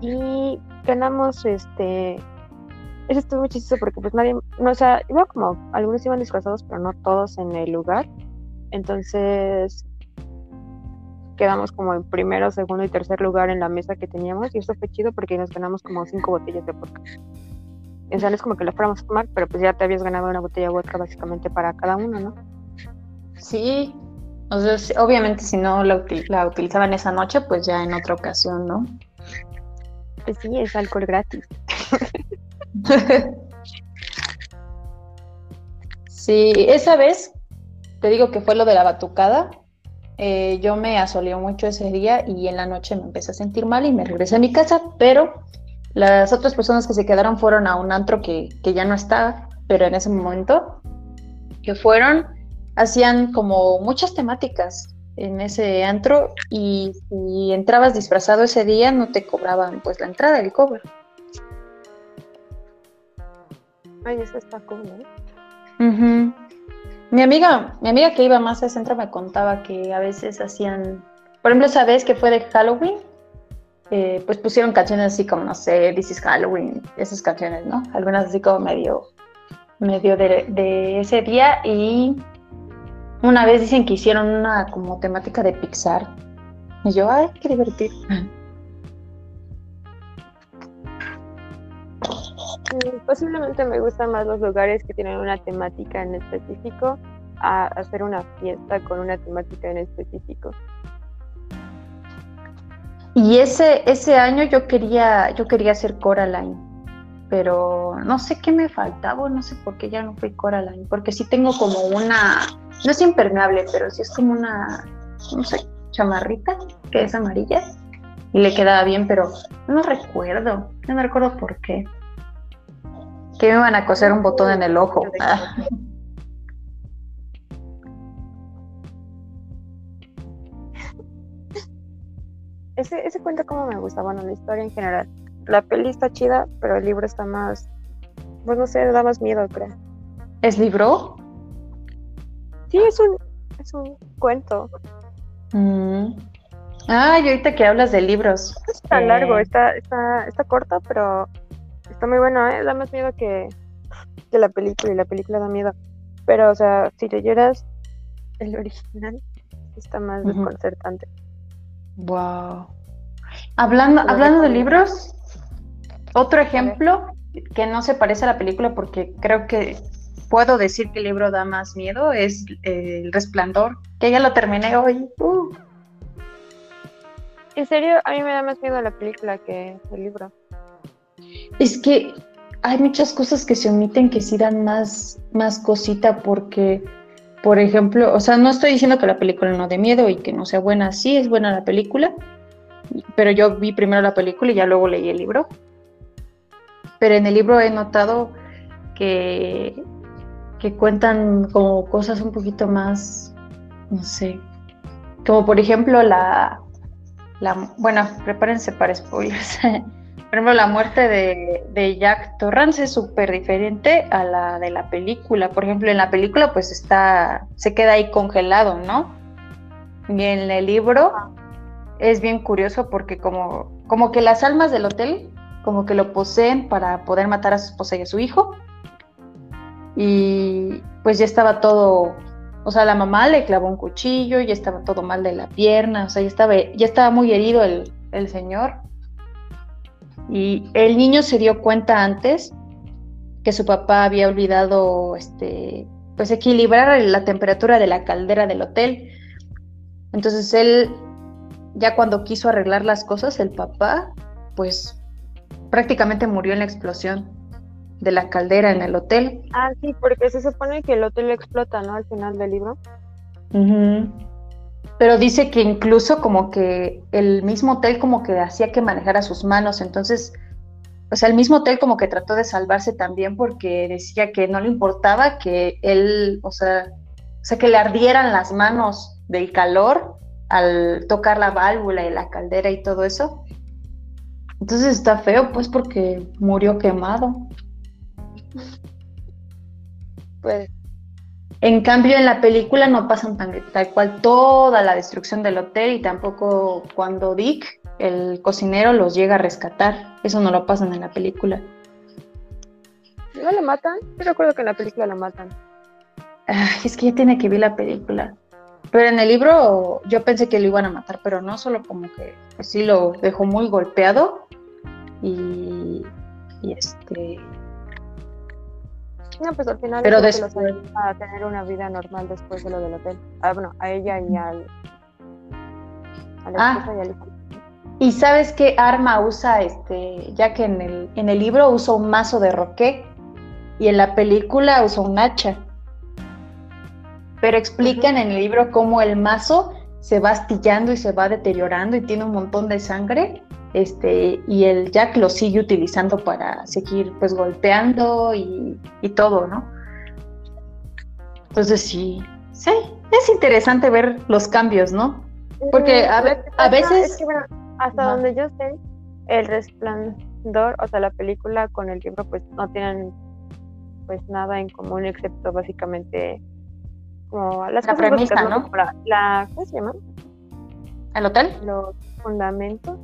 y ganamos este. Eso estuvo muy chistoso porque pues nadie, no, o sea, iba como, algunos iban disfrazados, pero no todos en el lugar. Entonces, quedamos como en primero, segundo y tercer lugar en la mesa que teníamos y eso fue chido porque nos ganamos como cinco botellas de vodka. O sea, es como que la fuéramos a tomar, pero pues ya te habías ganado una botella de vodka básicamente para cada uno, ¿no? Sí, o sea, obviamente si no la, la utilizaban esa noche, pues ya en otra ocasión, ¿no? Pues sí, es alcohol gratis. Sí, esa vez, te digo que fue lo de la batucada, eh, yo me asoleó mucho ese día y en la noche me empecé a sentir mal y me regresé a mi casa, pero las otras personas que se quedaron fueron a un antro que, que ya no estaba, pero en ese momento que fueron, hacían como muchas temáticas en ese antro y si entrabas disfrazado ese día no te cobraban pues la entrada, el cover. Ay, eso está cool, Mi amiga, mi amiga que iba más a ese centro me contaba que a veces hacían, por ejemplo, esa vez que fue de Halloween, eh, pues pusieron canciones así como, no sé, This is Halloween, esas canciones, ¿no? Algunas así como medio, medio de, de ese día y una vez dicen que hicieron una como temática de Pixar. Y yo, ay, qué divertido. Mm, posiblemente me gustan más los lugares que tienen una temática en específico a hacer una fiesta con una temática en específico. Y ese, ese año yo quería, yo quería hacer Coraline, pero no sé qué me faltaba, no sé por qué ya no fui Coraline, porque sí tengo como una, no es impermeable, pero sí es como una, no sé, chamarrita que es amarilla y le quedaba bien, pero no recuerdo, no recuerdo por qué. Que me iban a coser un botón en el ojo. Ese, ese cuento como me gusta, bueno, la historia en general. La peli está chida, pero el libro está más, pues no sé, da más miedo, creo. ¿Es libro? Sí, es un, es un cuento. Mm. Ah, y ahorita que hablas de libros. está largo, eh. está, está, está corto, pero está muy bueno, ¿eh? Da más miedo que, que la película, y la película da miedo. Pero, o sea, si te lloras el original, está más desconcertante. Wow. Hablando, hablando de libros, otro ejemplo que no se parece a la película porque creo que puedo decir que el libro da más miedo es El Resplandor, que ya lo terminé hoy. Uh. En serio, a mí me da más miedo la película que el libro. Es que hay muchas cosas que se omiten que sí dan más, más cosita porque, por ejemplo, o sea, no estoy diciendo que la película no dé miedo y que no sea buena, sí es buena la película, pero yo vi primero la película y ya luego leí el libro. Pero en el libro he notado que que cuentan como cosas un poquito más, no sé, como por ejemplo la, la bueno, prepárense para spoilers. por ejemplo, la muerte de, de Jack Torrance es súper diferente a la de la película. Por ejemplo, en la película pues está, se queda ahí congelado, ¿no? Y en el libro es bien curioso porque como, como que las almas del hotel como que lo poseen para poder matar a su esposa y a su hijo y pues ya estaba todo, o sea, la mamá le clavó un cuchillo, ya estaba todo mal de la pierna, o sea, ya estaba, ya estaba muy herido el, el señor. Y el niño se dio cuenta antes que su papá había olvidado, este, pues equilibrar la temperatura de la caldera del hotel. Entonces él, ya cuando quiso arreglar las cosas, el papá, pues prácticamente murió en la explosión de la caldera en el hotel. Ah, sí, porque se supone que el hotel explota, ¿no? Al final del libro. Pero dice que incluso como que el mismo hotel como que hacía que manejara sus manos, entonces, o sea, el mismo hotel como que trató de salvarse también porque decía que no le importaba que él, o sea, o sea, que le ardieran las manos del calor al tocar la válvula y la caldera y todo eso. Entonces está feo, pues, porque murió quemado. Pues. En cambio, en la película no pasan tan, tal cual toda la destrucción del hotel y tampoco cuando Dick, el cocinero, los llega a rescatar. Eso no lo pasan en la película. ¿No lo matan? Yo recuerdo que en la película lo matan. es que ya tiene que ver la película. Pero en el libro yo pensé que lo iban a matar, pero no, solo como que sí lo dejó muy golpeado y, y este no, pues al final Pero después... a tener una vida normal después de lo del hotel. Ah, bueno, a ella y al a la ah. y al hijo. ¿Y sabes qué arma usa este, ya que en el, en el libro usa un mazo de roque y en la película usa un hacha? pero explican en el libro cómo el mazo se va astillando y se va deteriorando y tiene un montón de sangre. Este, y el Jack lo sigue utilizando para seguir pues golpeando y, y todo, ¿no? Entonces sí, sí, es interesante ver los cambios, ¿no? Porque a, a veces... hasta donde yo sé, el resplandor, o sea, la película con el libro pues no tienen pues nada en común excepto básicamente como las la premisa, ¿no? La, ¿Cómo se llama? ¿El hotel? Los fundamentos.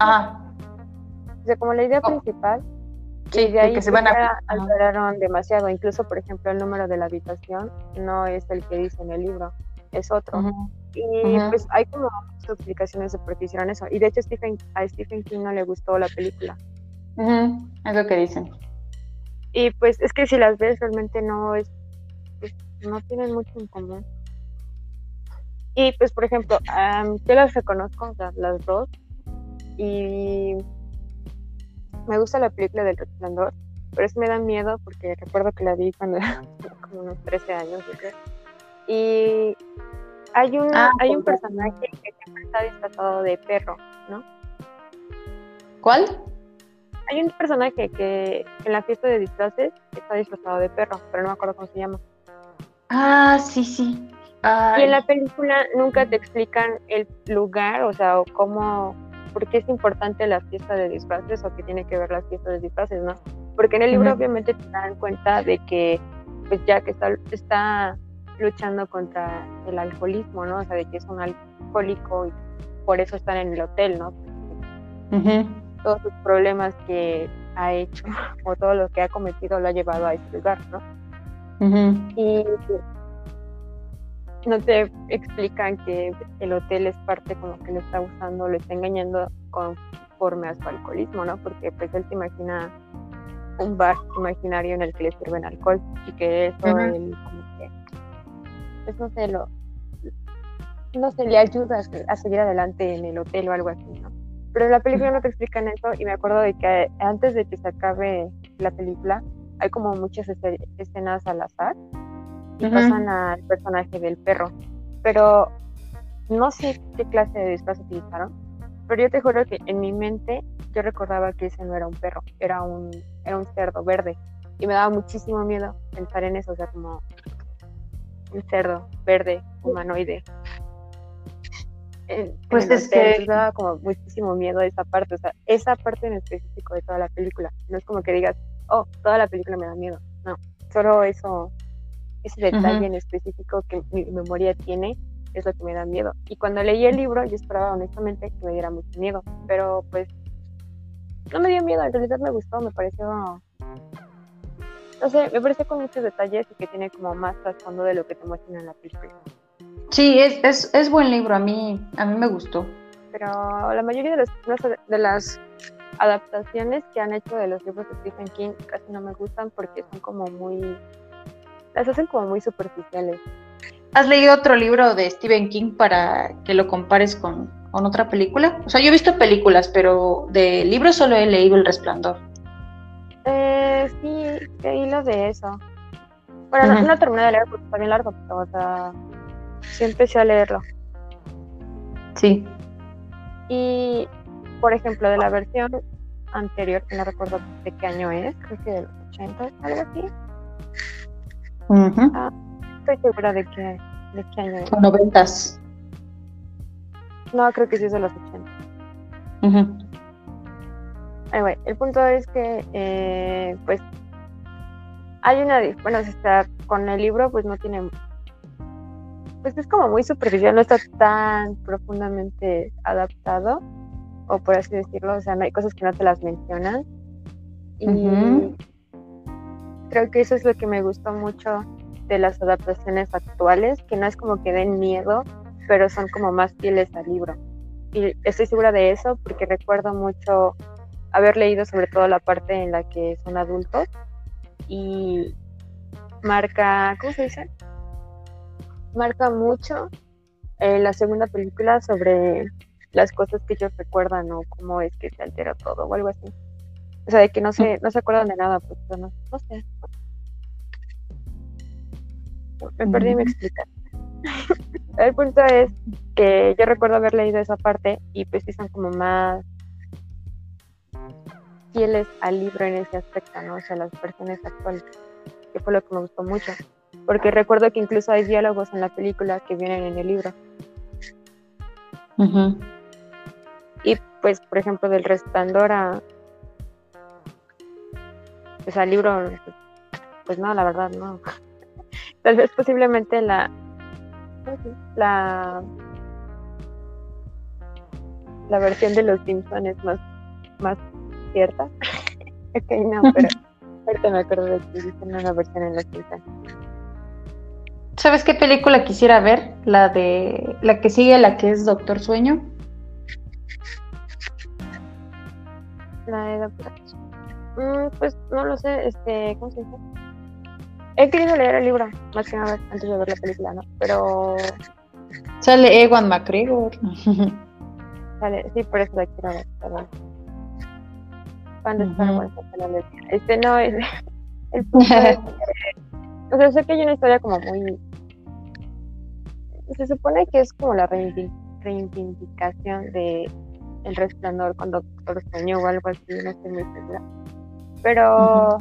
Ah. O sea, como la idea oh. principal. Sí, de ahí que se van a alteraron demasiado. Incluso, por ejemplo, el número de la habitación no es el que dice en el libro, es otro. Y pues hay como muchas explicaciones de por qué hicieron eso. Y de hecho Stephen, a Stephen King no le gustó la película. Es lo que dicen. Y pues es que si las ves realmente no es, pues, no tienen mucho en común. Y pues por ejemplo, yo las reconozco, las dos, y me gusta la película del resplandor, pero eso me da miedo porque recuerdo que la vi cuando era como unos 13 años, Y hay un, ah, hay un personaje que siempre está disfrazado de perro, ¿no? ¿Cuál? Hay un personaje que en la fiesta de disfraces está disfrazado de perro, pero no me acuerdo cómo se llama. Ah, sí, sí. Y en la película nunca te explican el lugar, o sea, o cómo, por qué es importante la fiesta de disfraces o qué tiene que ver la fiesta de disfraces, ¿no? Porque en el libro obviamente te dan cuenta de que pues ya que está, está luchando contra el alcoholismo, ¿no? O sea, de que es un alcohólico y por eso están en el hotel, ¿no? Todos sus problemas que ha hecho o todo lo que ha cometido lo ha llevado a ese lugar, ¿no? Y no te explican que el hotel es parte como que lo está usando, lo está engañando conforme a su alcoholismo, ¿no? Porque pues él se imagina un bar imaginario en el que le sirven alcohol y que eso él pues no sé, lo, no se le ayuda a seguir adelante en el hotel o algo así, ¿no? Pero en la película no te explican eso y me acuerdo de que antes de que se acabe la película hay como muchas escenas al azar y pasan al personaje del perro. Pero no sé qué clase de disfraz utilizaron, pero yo te juro que en mi mente yo recordaba que ese no era un perro, era un, era un cerdo verde. Y me daba muchísimo miedo pensar en eso, o sea, como un cerdo verde humanoide. pues es que daba como muchísimo miedo a esa parte, o sea, esa parte en específico de toda la película. No es como que digas, oh, toda la película me da miedo. No, solo eso, ese detalle en específico que mi memoria tiene es lo que me da miedo. Y cuando leí el libro, yo esperaba honestamente que me diera mucho miedo, pero pues no me dio miedo, en realidad me gustó, me pareció no sé, me parece con muchos detalles y que tiene como más trasfondo de lo que te muestran en la película. Sí, es, es, es, buen libro, a mí, a mí me gustó. Pero la mayoría de, de las adaptaciones que han hecho de los libros de Stephen King casi no me gustan porque son como muy... las hacen como muy superficiales. ¿Has leído otro libro de Stephen King para que lo compares con, con otra película? O sea, yo he visto películas, pero de libros solo he leído El Resplandor. Eh, sí, leí lo de eso. Bueno, no, terminé de leer porque está bien largo, pero o sea, sí empecé a leerlo. Sí. Y, por ejemplo, de la versión anterior, que no recuerdo de qué año es, creo que de los 80, algo así. Ah, estoy segura de que, de qué año es. Noventas. No, creo que sí es de los 80 el punto es que, eh, pues, hay una, bueno, está, con el libro, pues no tiene, pues es como muy superficial, no está tan profundamente adaptado, o por así decirlo, o sea, no hay cosas que no te las mencionan. Y creo que eso es lo que me gustó mucho de las adaptaciones actuales, que no es como que den miedo, pero son como más fieles al libro. Y estoy segura de eso porque recuerdo mucho haber leído sobre todo la parte en la que son adultos y marca, ¿cómo se dice? Marca mucho en la segunda película sobre las cosas que ellos recuerdan o cómo es que se altera todo o algo así. O sea, de que no se, no se acuerdan de nada, pues no, no sé. Me perdí mi explicación. el punto es que yo recuerdo haber leído esa parte y pues sí son como más fieles al libro en ese aspecto, ¿no? O sea, las versiones actuales, que fue lo que me gustó mucho. Porque recuerdo que incluso hay diálogos en la película que vienen en el libro. Y pues, por ejemplo, del resplandor a. Pues al libro, pues no, la verdad, no. Tal vez posiblemente la. La. La versión de los Simpsons es más, más cierta. ok, no, pero ahorita me acuerdo de que dicen una versión en los Simpsons. ¿Sabes qué película quisiera ver? La de la que sigue, la que es Doctor Sueño. La de Doctor mm, pues no lo sé, este, ¿cómo se dice? He querido leer el libro, más que nada antes de ver la película, ¿no? Pero. Sale Ewan McGregor. Sale, sí, por eso la quiero ver. Está uh Este no es. El punto es o sea, sé que hay una historia como muy... Se supone que es como la reivindicación de El Resplandor con Doctor Sueño o algo así, no estoy muy segura. Pero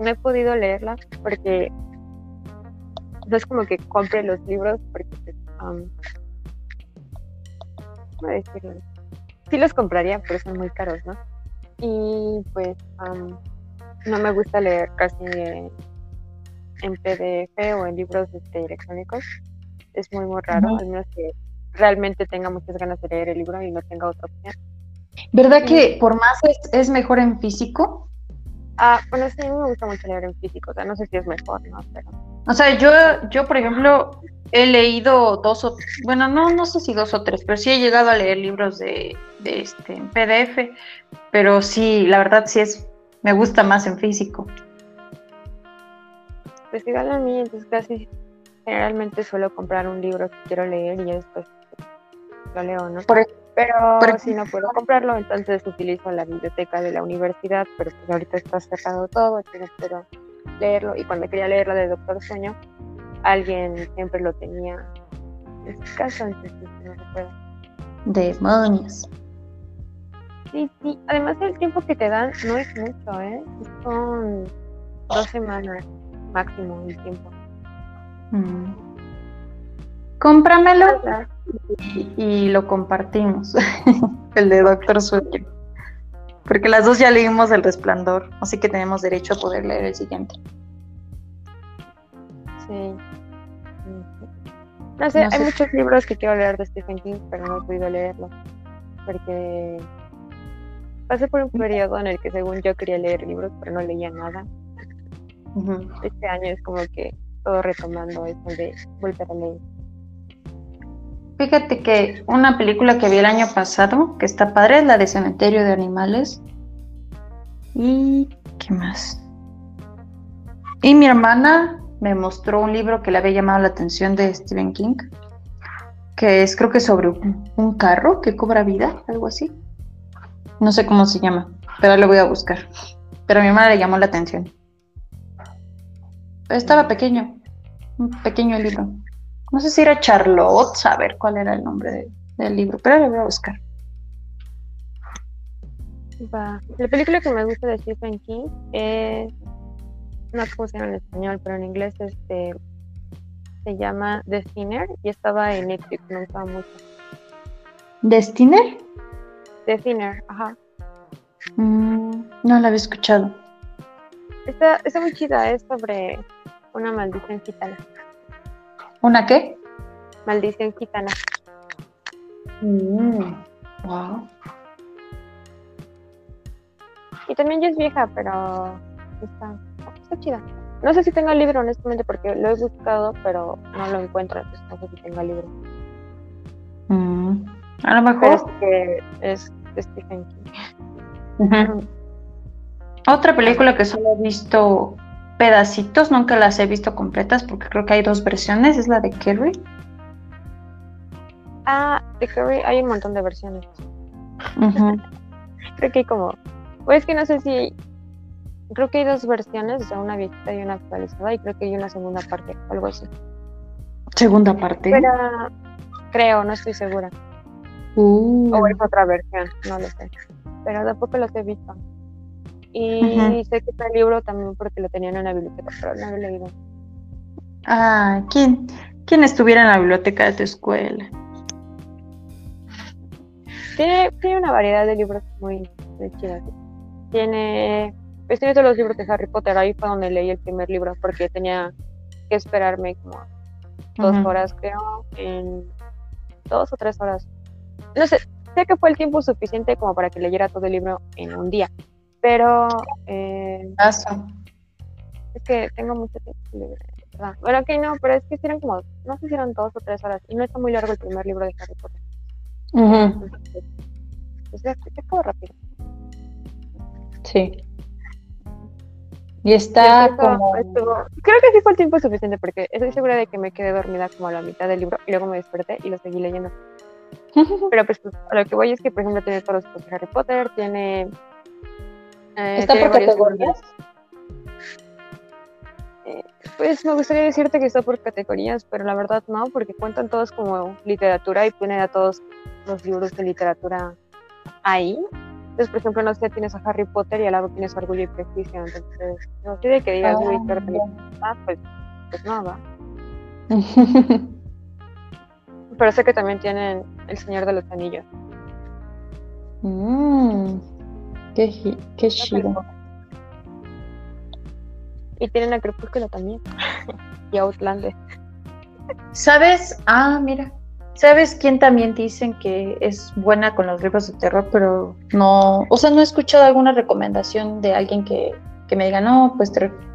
no he podido leerla porque no es como que compre los libros porque um, ¿cómo decirlo? Sí los compraría, pero son muy caros, ¿no? Y pues no me gusta leer casi en PDF o en libros este, electrónicos. Es muy, muy raro, al menos que realmente tenga muchas ganas de leer el libro y no tenga otra opción. ¿Verdad que por más es, mejor en físico? Ah, bueno, sí, a mí me gusta mucho leer en físico, o sea, no sé si es mejor, ¿no? Pero... O sea, yo, yo, por ejemplo, he leído dos o, bueno, no, no sé si dos o tres, pero sí he llegado a leer libros de, de este, PDF, pero sí, la verdad sí es, me gusta más en físico pues igual a mí, entonces casi generalmente suelo comprar un libro que quiero leer y ya después lo leo, ¿no? Pero si no puedo comprarlo, entonces utilizo la biblioteca de la universidad, pero pues ahorita está cerrado todo, entonces espero leerlo. Y cuando quería leer la de Doctor Sueño, alguien siempre lo tenía en su casa, entonces no recuerdo. Demonios. Sí, sí. Además el tiempo que te dan no es mucho, ¿eh? Son dos semanas máximo el tiempo. Mm. Cómpramelo y, lo compartimos. el de Doctor Sueño. Porque las dos ya leímos El Resplandor, así que tenemos derecho a poder leer el siguiente. Sí. No sé, hay muchos libros que quiero leer de Stephen King, pero no he podido leerlos. Porque pasé por un periodo en el que según yo quería leer libros, pero no leía nada. Este año es como que todo retomando eso de volver a leer. Fíjate que una película que vi el año pasado, que está padre, es la de Cementerio de Animales. ¿Y qué más? Y mi hermana me mostró un libro que le había llamado la atención de Stephen King, que es creo que sobre un, carro que cobra vida, algo así. No sé cómo se llama, pero lo voy a buscar. Pero a mi hermana le llamó la atención. Estaba pequeño, un pequeño libro. No sé si era Charlotte, saber cuál era el nombre del libro, pero lo voy a buscar. La película que me gusta de Stephen King es, no sé cómo se llama en español, pero en inglés este, se llama The Sinner y estaba en Netflix, me gustaba mucho. ¿The Sinner? The Sinner, ajá. Mm, no la había escuchado. Está, está muy chida, es sobre una maldición gitana. ¿Una qué? Maldición gitana. Mm, wow. Y también ya es vieja, pero está, está chida. No sé si tengo el libro, honestamente, porque lo he buscado, pero no lo encuentro, entonces no sé si tengo el libro. Mm, a lo mejor. es que es Stephen King. Otra película que solo he visto pedacitos, nunca las he visto completas porque creo que hay dos versiones, es la de Kerry. Ah, de Kerry hay un montón de versiones. creo que hay como, pues que no sé si, creo que hay dos versiones, o sea, una viejita y una actualizada y creo que hay una segunda parte, algo así. Segunda parte. Pero creo, no estoy segura. Uh. O es otra versión, no lo sé. Pero tampoco los he visto. Y sé que está el libro también porque lo tenían en la biblioteca, pero no lo he leído. Ah, ¿quién, ¿quién estuviera en la biblioteca de tu escuela? Tiene, tiene una variedad de libros muy, muy chidos. Tiene, pues tiene todos los libros de Harry Potter. Ahí fue donde leí el primer libro porque tenía que esperarme como dos horas, creo, en dos o tres horas. No sé, sé que fue el tiempo suficiente como para que leyera todo el libro en un día, pero eh, es que tengo mucho tiempo libre. Bueno, ok, no, pero es que hicieron como, no sé si eran dos o tres horas, y no está muy largo el primer libro de Harry Potter. pues, es, es rápido. Sí. Y está como... creo que sí fue el tiempo suficiente porque estoy segura de que me quedé dormida como a la mitad del libro y luego me desperté y lo seguí leyendo. Pero pues a lo que voy es que, por ejemplo, tiene todos los de Harry Potter, tiene... Eh, ¿Está por categorías? Eh, pues me gustaría decirte que está por categorías, pero la verdad no, porque cuentan todos como literatura y ponen a todos los libros de literatura ahí. Entonces, por ejemplo, no sé, tienes a Harry Potter y al lado tienes Orgullo y Prejuicio. Entonces, no sé de que digas, uy, ah, pues, pues no, va. Pero sé que también tienen El Señor de los Anillos. Mmm, qué, qué chido. Y tienen a Crepúsculo también. y Outlander. ¿Sabes? Ah, mira. ¿Sabes quién también dicen que es buena con los libros de terror, pero no, o sea, no he escuchado alguna recomendación de alguien que, me diga, no, pues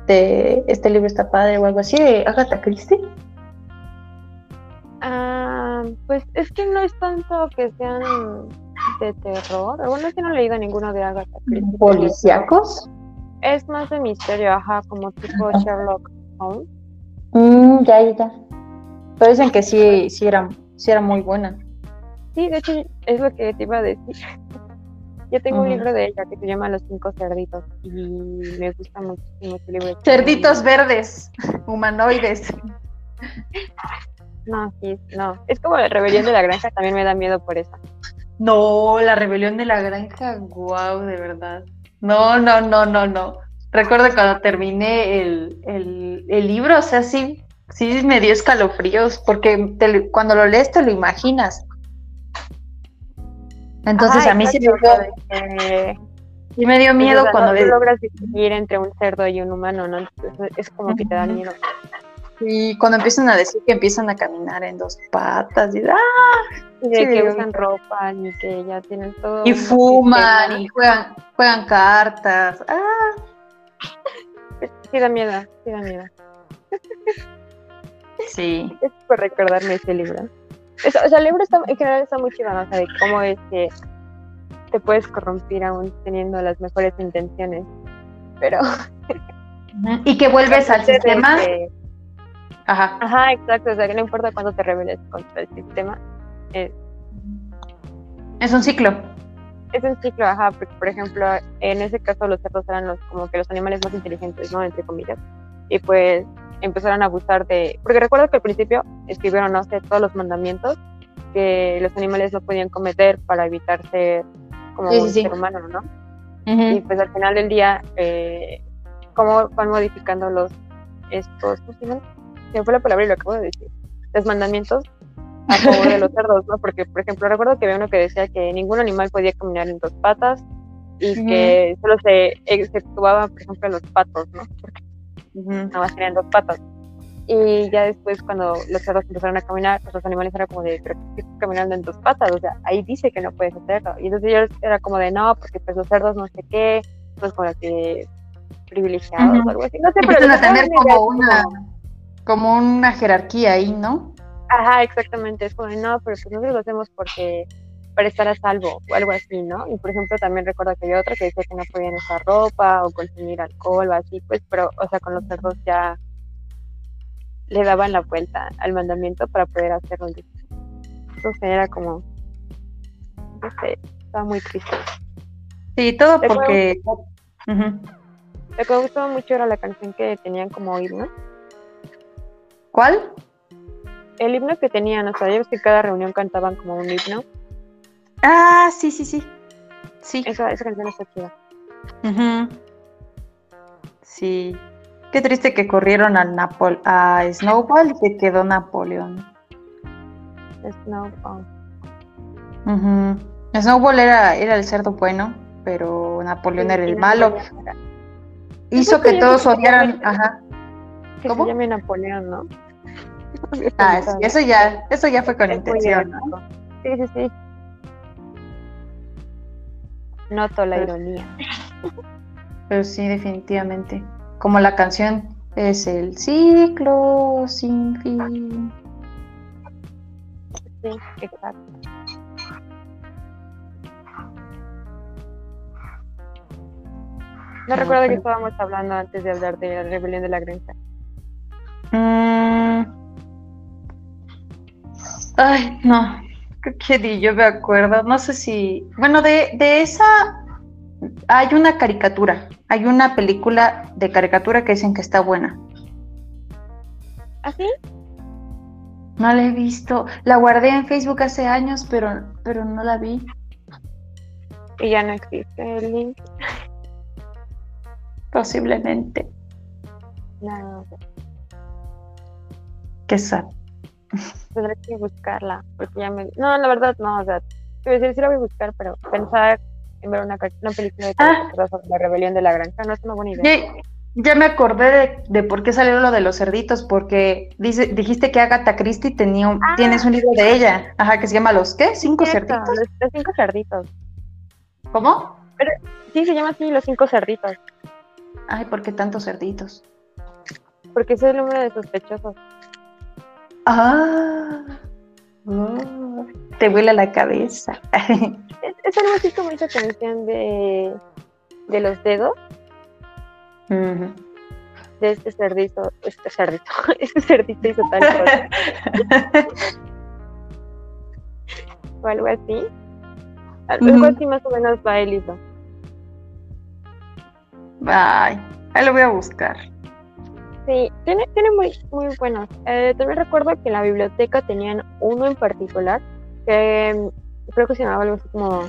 este libro está padre o algo así, de Agatha Christie? Ah, pues es que no es tanto que sean de terror. Bueno, es que no he leído ninguno de Agatha Christie. ¿Policíacos? Es más de misterio, ajá, como tipo Sherlock Holmes. Mm, ya, ya. Pero dicen que sí, sí eran sí era muy buena. Sí, de hecho es lo que te iba a decir. Yo tengo un libro de ella que se llama Los cinco cerditos y me gusta muchísimo ese libro. Cerditos verdes, humanoides. No, sí, no. Es como la rebelión de la granja, también me da miedo por eso. No, la rebelión de la granja, wow, de verdad. No, no, no, no, no. Recuerdo cuando terminé el, el, el libro, o sea, sí, sí me dio escalofríos, porque cuando lo lees te lo imaginas. Entonces a mí sí me dio, sí me dio miedo cuando no, logras distinguir entre un cerdo y un humano, ¿no? es como que te da miedo. Y cuando empiezan a decir que empiezan a caminar en dos patas y, ¡ah! y de que usan ropa y que ya tienen todo. Y fuman y juegan, juegan cartas. ¡ah! Sí da miedo, sí da miedo. Sí. Es por recordarme ese libro. o sea, el libro está, en general está muy chido, ¿no? O sea, de cómo es que te puedes corrompir aún teniendo las mejores intenciones. Pero. Y que vuelves al sistema. Ajá. Ajá, exacto. O sea, que no importa cuándo te rebeles contra el sistema. Es, es un ciclo. Es un ciclo, ajá, porque por ejemplo, en ese caso los cerdos eran los, como que los animales más inteligentes, ¿no? Entre comillas. Y pues empezaron a abusar de... Porque recuerdo que al principio escribieron, no sé, todos los mandamientos que los animales no podían cometer para evitar ser como un ser humano, ¿no? Y pues al final del día, eh, cómo van modificando los estos, ¿cómo me fue la palabra y lo acabo de decir. Los mandamientos a favor de los cerdos, ¿no? Porque, por ejemplo, recuerdo que había uno que decía que ningún animal podía caminar en dos patas y que solo se exceptuaba, por ejemplo, los patos, ¿no? Porque nada más tenían dos patas. Y ya después, cuando los cerdos empezaron a caminar, pues los animales eran como de, pero caminando en dos patas? O sea, ahí dice que no puedes hacerlo. Y entonces yo era como de, no, porque pues los cerdos no sé qué, pues como que privilegiados o algo así. No sé, pero. a tener como una, como una jerarquía ahí, ¿no? Ajá, exactamente. Es como no, pero pues nosotros lo hacemos porque para estar a salvo o algo así, ¿no? Y por ejemplo también recuerdo que había otra que decía que no podían usar ropa o consumir alcohol o así, pues, pero, o sea, con los cerdos ya le daban la vuelta al mandamiento para poder hacerlo. Entonces era como, no sé, estaba muy triste. Sí, todo porque... Lo que me gustaba mucho era la canción que tenían como himno. ¿Cuál? el himno que tenían, o sea, ya ves que cada reunión cantaban como un himno. Ah, sí, sí, sí. Sí. Esa, esa canción está chida. Ujú. Sí. Qué triste que corrieron a, Napol a Snowball y que quedó Napoleón. Snowball. Ujú. Snowball era, era el cerdo bueno, pero Napoleón era el malo. Hizo que todos odiaran. Ajá. Que ¿Cómo? se llame Napoleón, ¿no? Ah, sí, eso ya, eso ya fue con Es intención. ¿no? Sí, sí, sí. Noto la Pues- ironía. Pero sí, definitivamente. Como la canción es el ciclo sin fin. Sí, exacto. No recuerdo que estábamos hablando antes de hablar de la rebelión de la granja. Mm. Ay, no. Que ni yo me acuerdo. No sé si. Bueno, de, de esa hay una caricatura. Hay una película de caricatura que dicen que está buena. ¿Ah, sí? No la he visto. La guardé en Facebook hace años, pero, pero no la vi. Y ya no existe el link. Posiblemente. No, no sé. Qué sad. Tendré que buscarla. Porque ya me. No, la verdad, no. O sea, quiero decir, sí la voy a buscar, pero pensar en ver una, una película de Ah. la rebelión de la granja no es una buena idea. Ya, ya me acordé de, de por qué salió lo de los cerditos, porque dice, dijiste que Agatha Christie tenía un- Ah. tienes un libro de ella, ajá, que se llama Los qué? ¿Cinco Cierto, cerditos? Los, los cinco cerditos. ¿Cómo? Sí, se llama así los cinco cerditos. Ay, ¿por qué tantos cerditos? Porque ese es el número de sospechosos. Ah, oh, te huele la cabeza. Es, es algo así como esa canción de, de los dedos, de este cerdito, este cerdito, este cerdito hizo tal cosa, o algo así. Algo así más o menos va. Ay, ahí lo voy a buscar. Sí, tiene, tiene muy, muy buenos. Eh, también recuerdo que en la biblioteca tenían uno en particular que mm, creo que se llamaba algo así como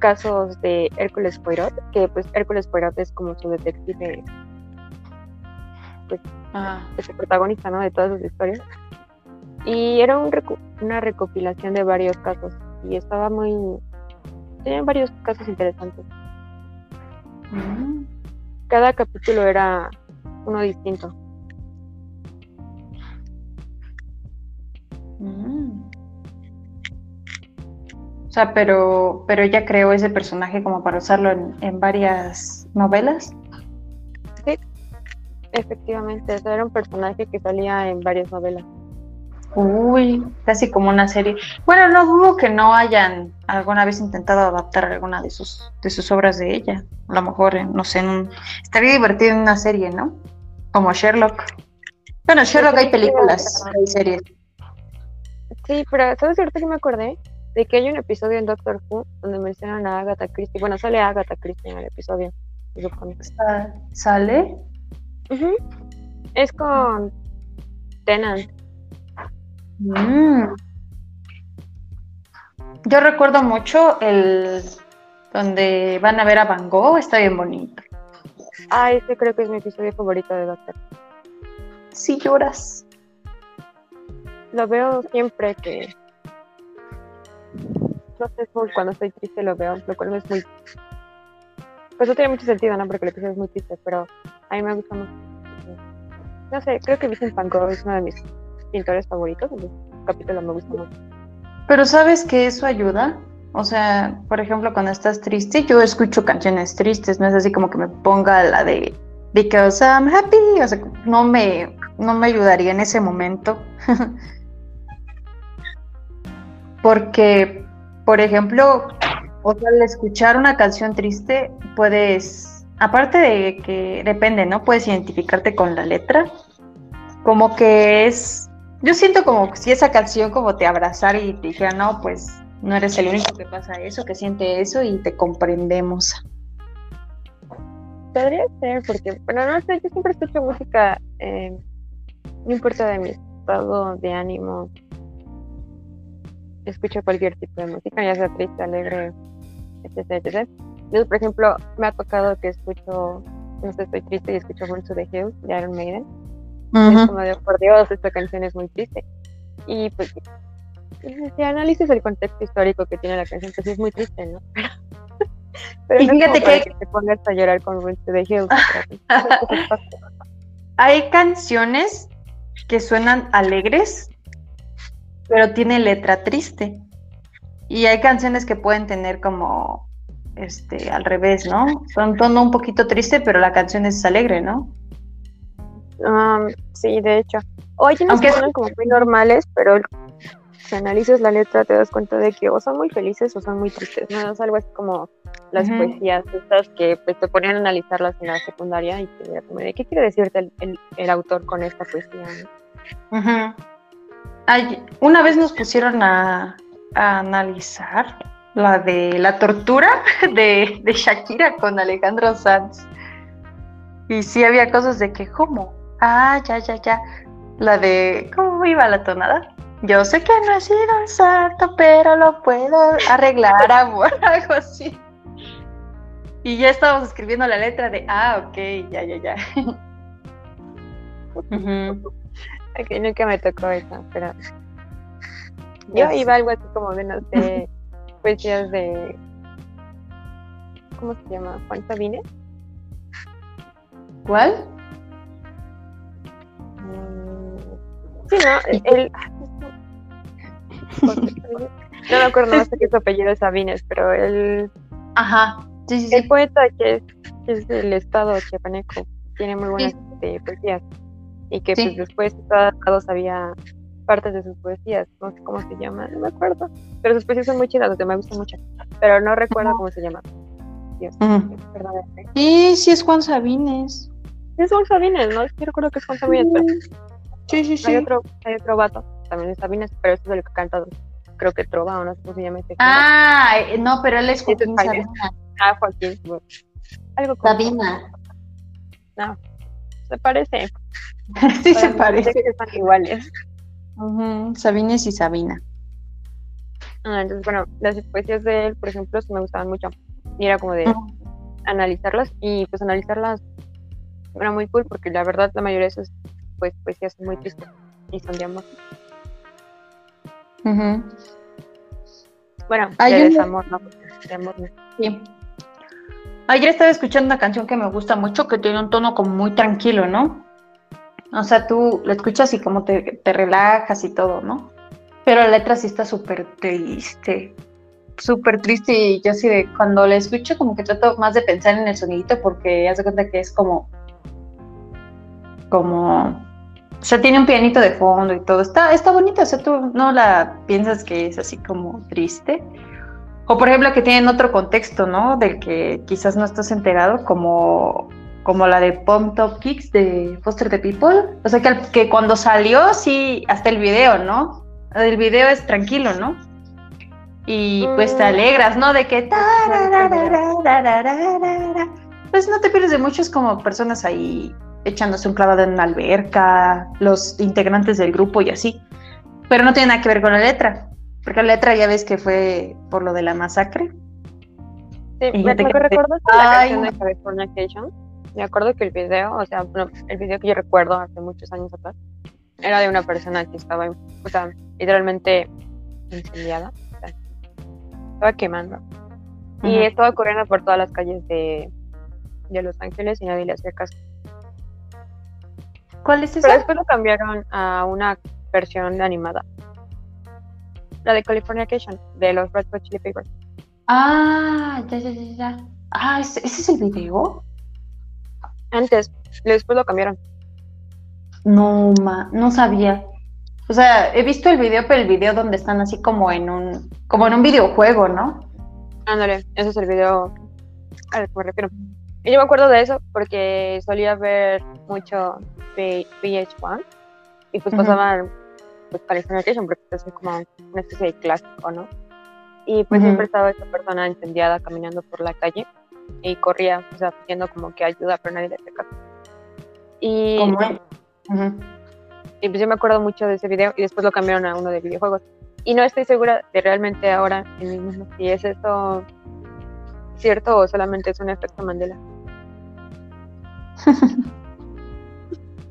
casos de Hércules Poirot, que pues Hércules Poirot es como su detective, Ah, es el protagonista, ¿no? De todas sus historias. Y era un recu- una recopilación de varios casos y estaba muy... Tenían varios casos interesantes. mm. Cada capítulo era uno distinto. Mm. O sea, pero, pero ella creó ese personaje como para usarlo en, en varias novelas. Efectivamente, o sea, era un personaje que salía en varias novelas. Uy, casi como una serie. Bueno, no dudo que no hayan alguna vez intentado adaptar alguna de sus, de sus obras de ella. A lo mejor, en- no sé, en un- estaría divertido en una serie, ¿no? Como Sherlock. Bueno, Sherlock hay películas, hay series. Sí, pero ¿sabes ahorita que me acordé? De que hay un episodio en Doctor Who donde mencionan a Agatha Christie. Bueno, sale Agatha Christie en el episodio, ¿Sale? Es con Tennant. Mm. Yo recuerdo mucho el donde van a ver a Van Gogh, está bien bonito. Ah, ese creo que es mi episodio favorito de Doctor. Sí lloras. Lo veo siempre que... No sé, cuando estoy triste lo veo, lo cual no es muy... Pues no tiene mucho sentido, ¿no? Porque el episodio es muy triste, pero a mí me gusta mucho. No sé, creo que Vincent Van Gogh es uno de mis pintores favoritos, el capítulo me gusta mucho. Pero ¿sabes que eso ayuda? O sea, por ejemplo, cuando estás triste, yo escucho canciones tristes, no es así como que me ponga la de Because I'm happy, o sea, no me, no me ayudaría en ese momento. Porque, por ejemplo, o sea, al escuchar una canción triste, puedes, aparte de que depende, ¿no? Puedes identificarte con la letra, como que es, yo siento como si esa canción como te abrazara y te dijera, no, pues no eres el único que pasa eso, que siente eso y te comprendemos. Podría ser, porque, bueno, no sé, yo siempre escucho música, eh, no importa de mis estado de ánimo escucho cualquier tipo de música, ya sea triste, alegre, etc, etc. Yo, por ejemplo, me ha tocado que escucho, no sé, estoy triste y escucho Burn to the Hills de Iron Maiden. Es como de, por Dios, esta canción es muy triste. Y pues, si analices el contexto histórico que tiene la canción, pues es muy triste, ¿no? Pero y fíjate que... que... te pongas a llorar con Burn to the Hills. Hay canciones que suenan alegres, pero tiene letra triste. Y hay canciones que pueden tener como este al revés, ¿no? Son tono un poquito triste, pero la canción es alegre, ¿no? Um, sí, de hecho. O hay Aunque son como muy normales, pero si analizas la letra te das cuenta de que o son muy felices o son muy tristes, ¿no? Es algo así como las poesías estas que pues, te ponían a analizarlas en la secundaria y te como de qué quiere decirte el, autor con esta poesía, una vez nos pusieron a, analizar la de la tortura de, Shakira con Alejandro Sanz. Y sí había cosas de que, ¿cómo? Ah, ya, ya, ya. La de, ¿cómo iba la tonada? Yo sé que no he sido un santo, pero lo puedo arreglar, amor, algo así. Y ya estábamos escribiendo la letra de, ah, ok, ya, ya, ya. Aquí nunca me tocó eso, pero yo iba algo así como de, no sé, poesías de, ¿cómo se llama? Juan Sabines. ¿Cuál? Mm, sí, no, él... no me acuerdo sé qué su apellido es Sabines, pero él... Ajá, sí, sí, El poeta que es, es del estado chiapaneco tiene muy buenas este, poesías y que pues después todos había partes de sus poesías, no sé cómo se llama, no me acuerdo, pero sus poesías son muy chidas, me gustan mucho, pero no recuerdo cómo se llama. Dios, Sí, sí es Juan Sabines. Es Juan Sabines, ¿no? Sí recuerdo que es Juan Sabines, pero sí, sí, sí. Hay otro, hay otro vato, también es Sabines, pero este es el que canta, creo que Trova, o no sé cómo se llama este. Ah, no, pero él es Joaquín Sabina. Ah, Joaquín. Algo como Sabina. No, se parece. sí, se parece. que están iguales. Sabines y Sabina. Ah, entonces, bueno, las poesías de él, por ejemplo, sí me gustaban mucho. Y era como de analizarlas y pues analizarlas era muy cool porque la verdad la mayoría de esas pues, poesías son muy tristes y son de amor. Bueno, de desamor, no, de amor Sí. Ayer estaba escuchando una canción que me gusta mucho, que tiene un tono como muy tranquilo, ¿no? O sea, tú la escuchas y como te, relajas y todo, ¿no? Pero la letra sí está súper triste, súper triste y yo así de cuando la escucho como que trato más de pensar en el sonidito porque haz de cuenta que es como, como, o sea, tiene un pianito de fondo y todo, está, está bonita, o sea, tú no la piensas que es así como triste. O por ejemplo que tienen otro contexto, ¿no? Del que quizás no estás enterado, como como la de Pump Top Kicks de Foster the People. O sea, que, que cuando salió, sí, hasta el video, ¿no? El video es tranquilo, ¿no? Y pues te mm. alegras, ¿no? De que... Pues no te pierdes de muchos como personas ahí echándose un clavado en una alberca, los integrantes del grupo y así. Pero no tiene nada que ver con la letra, porque la letra ya ves que fue por lo de la masacre. Sí, me, me recuerdas la canción de California me acuerdo que el video, o sea, el video que yo recuerdo hace muchos años atrás, era de una persona que estaba, o sea, literalmente incendiada, o sea, estaba quemando. Y estaba corriendo por todas las calles de, de Los Ángeles y nadie le hacía caso. ¿Cuál es esa? Pero después lo cambiaron a una versión animada. La de Californication, de los Red Hot Chili Peppers. Ah, ya, ya, ya, ya. Ah, ¿ese, ¿ese es el video? Antes, después lo cambiaron. No, ma, no sabía. O sea, he visto el video, pero el video donde están así como en un, como en un videojuego, ¿no? Ándale, ese es el video al que me refiero. Y yo me acuerdo de eso porque solía ver mucho VH1 y pues pasaban pues Californication porque es como una especie de clásico, ¿no? Y pues siempre estaba esa persona incendiada caminando por la calle y corría, o sea, pidiendo como que ayuda, pero nadie le hacía caso. Y, Y pues yo me acuerdo mucho de ese video y después lo cambiaron a uno de videojuegos. Y no estoy segura de realmente ahora si es esto cierto o solamente es un efecto Mandela.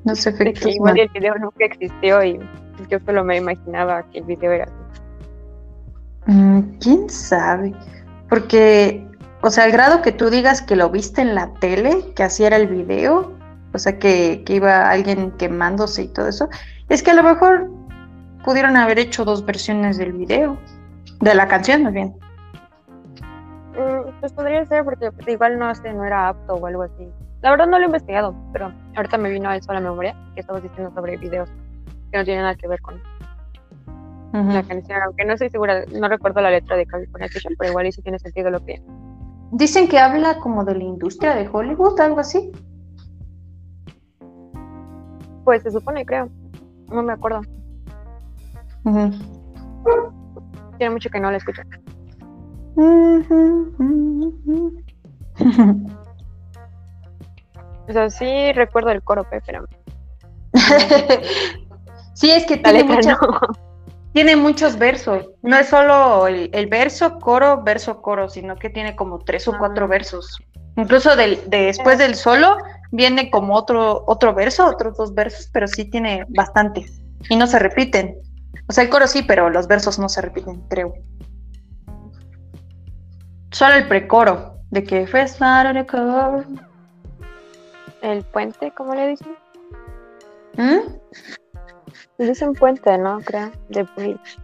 no sé efectos Igual el video nunca existió y yo solo me imaginaba que el video era así. Mm, ¿Quién sabe? Porque, o sea, al grado que tú digas que lo viste en la tele, que así era el video, o sea, que, que iba alguien quemándose y todo eso, es que a lo mejor pudieron haber hecho dos versiones del video, de la canción más bien. Mm, pues podría ser, porque igual no sé, no era apto o algo así. La verdad no lo he investigado, pero ahorita me vino a eso a la memoria, que estamos diciendo sobre videos que no tienen nada que ver con la canción, aunque no estoy segura, no recuerdo la letra de California pero igual sí tiene sentido lo que... Dicen que habla como de la industria de Hollywood, algo así. Pues se supone, creo. No me acuerdo. Tiene mucho que no la escucho. o sea, sí recuerdo el coro, pero. sí, es que tiene, tiene muchos versos. No es solo el, verso, coro, verso, coro, sino que tiene como tres o cuatro ah. versos. Incluso del, después del solo viene como otro, otro verso, otros dos versos, pero sí tiene bastante. Y no se repiten. O sea, el coro sí, pero los versos no se repiten, creo. Solo el precoro, de que fue el coro. ¿El puente, cómo le dicen? ¿Mm? Dicen puente, ¿no? Creo, de bridge.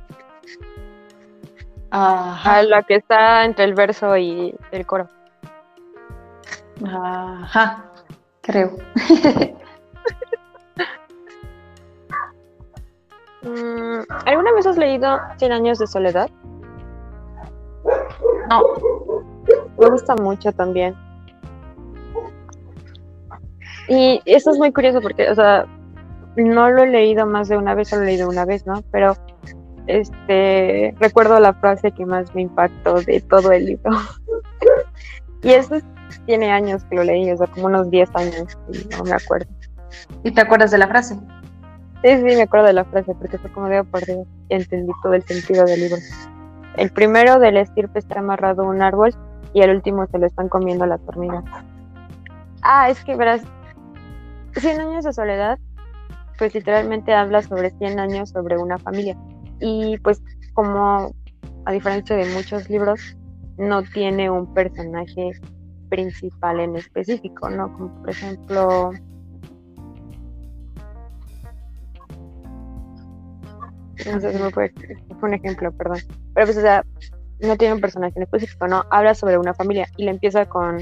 Ajá. La que está entre el verso y el coro. Ajá, creo. Mm, ¿Alguna vez has leído Cien años de soledad? No. Me gusta mucho también. Y eso es muy curioso porque, o sea, no lo he leído más de una vez, solo he leído una vez, ¿no? Pero este recuerdo la frase que más me impactó de todo el libro. y eso tiene años que lo leí, o sea, como unos 10 años, y no me acuerdo. ¿Y te acuerdas de la frase? Sí, sí, me acuerdo de la frase porque fue como de por Dios entendí todo el sentido del libro. El primero del estirpe está amarrado a un árbol y el último se lo están comiendo las hormigas. Ah, es que verás, 100 años de soledad, pues literalmente habla sobre 100 años sobre una familia. Y pues como a diferencia de muchos libros, no tiene un personaje principal en específico, ¿no? Como por ejemplo no sé si me puede, fue un ejemplo, perdón. Pero pues, o sea, no tiene un personaje en específico, ¿no? Habla sobre una familia y le empieza con,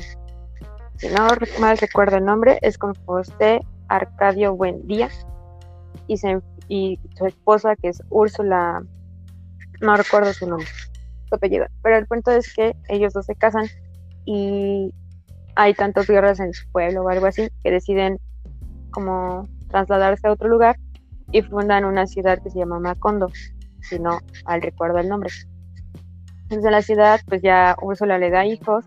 si no mal recuerdo el nombre, es con José Arcadio Buendía y, y su esposa que es Úrsula, no recuerdo su nombre, su apellido. Pero el punto es que ellos dos se casan y hay tantas guerras en su pueblo o algo así que deciden como trasladarse a otro lugar y fundan una ciudad que se llama Macondo, si no al recuerdo el nombre. Entonces en la ciudad pues ya Úrsula le da hijos,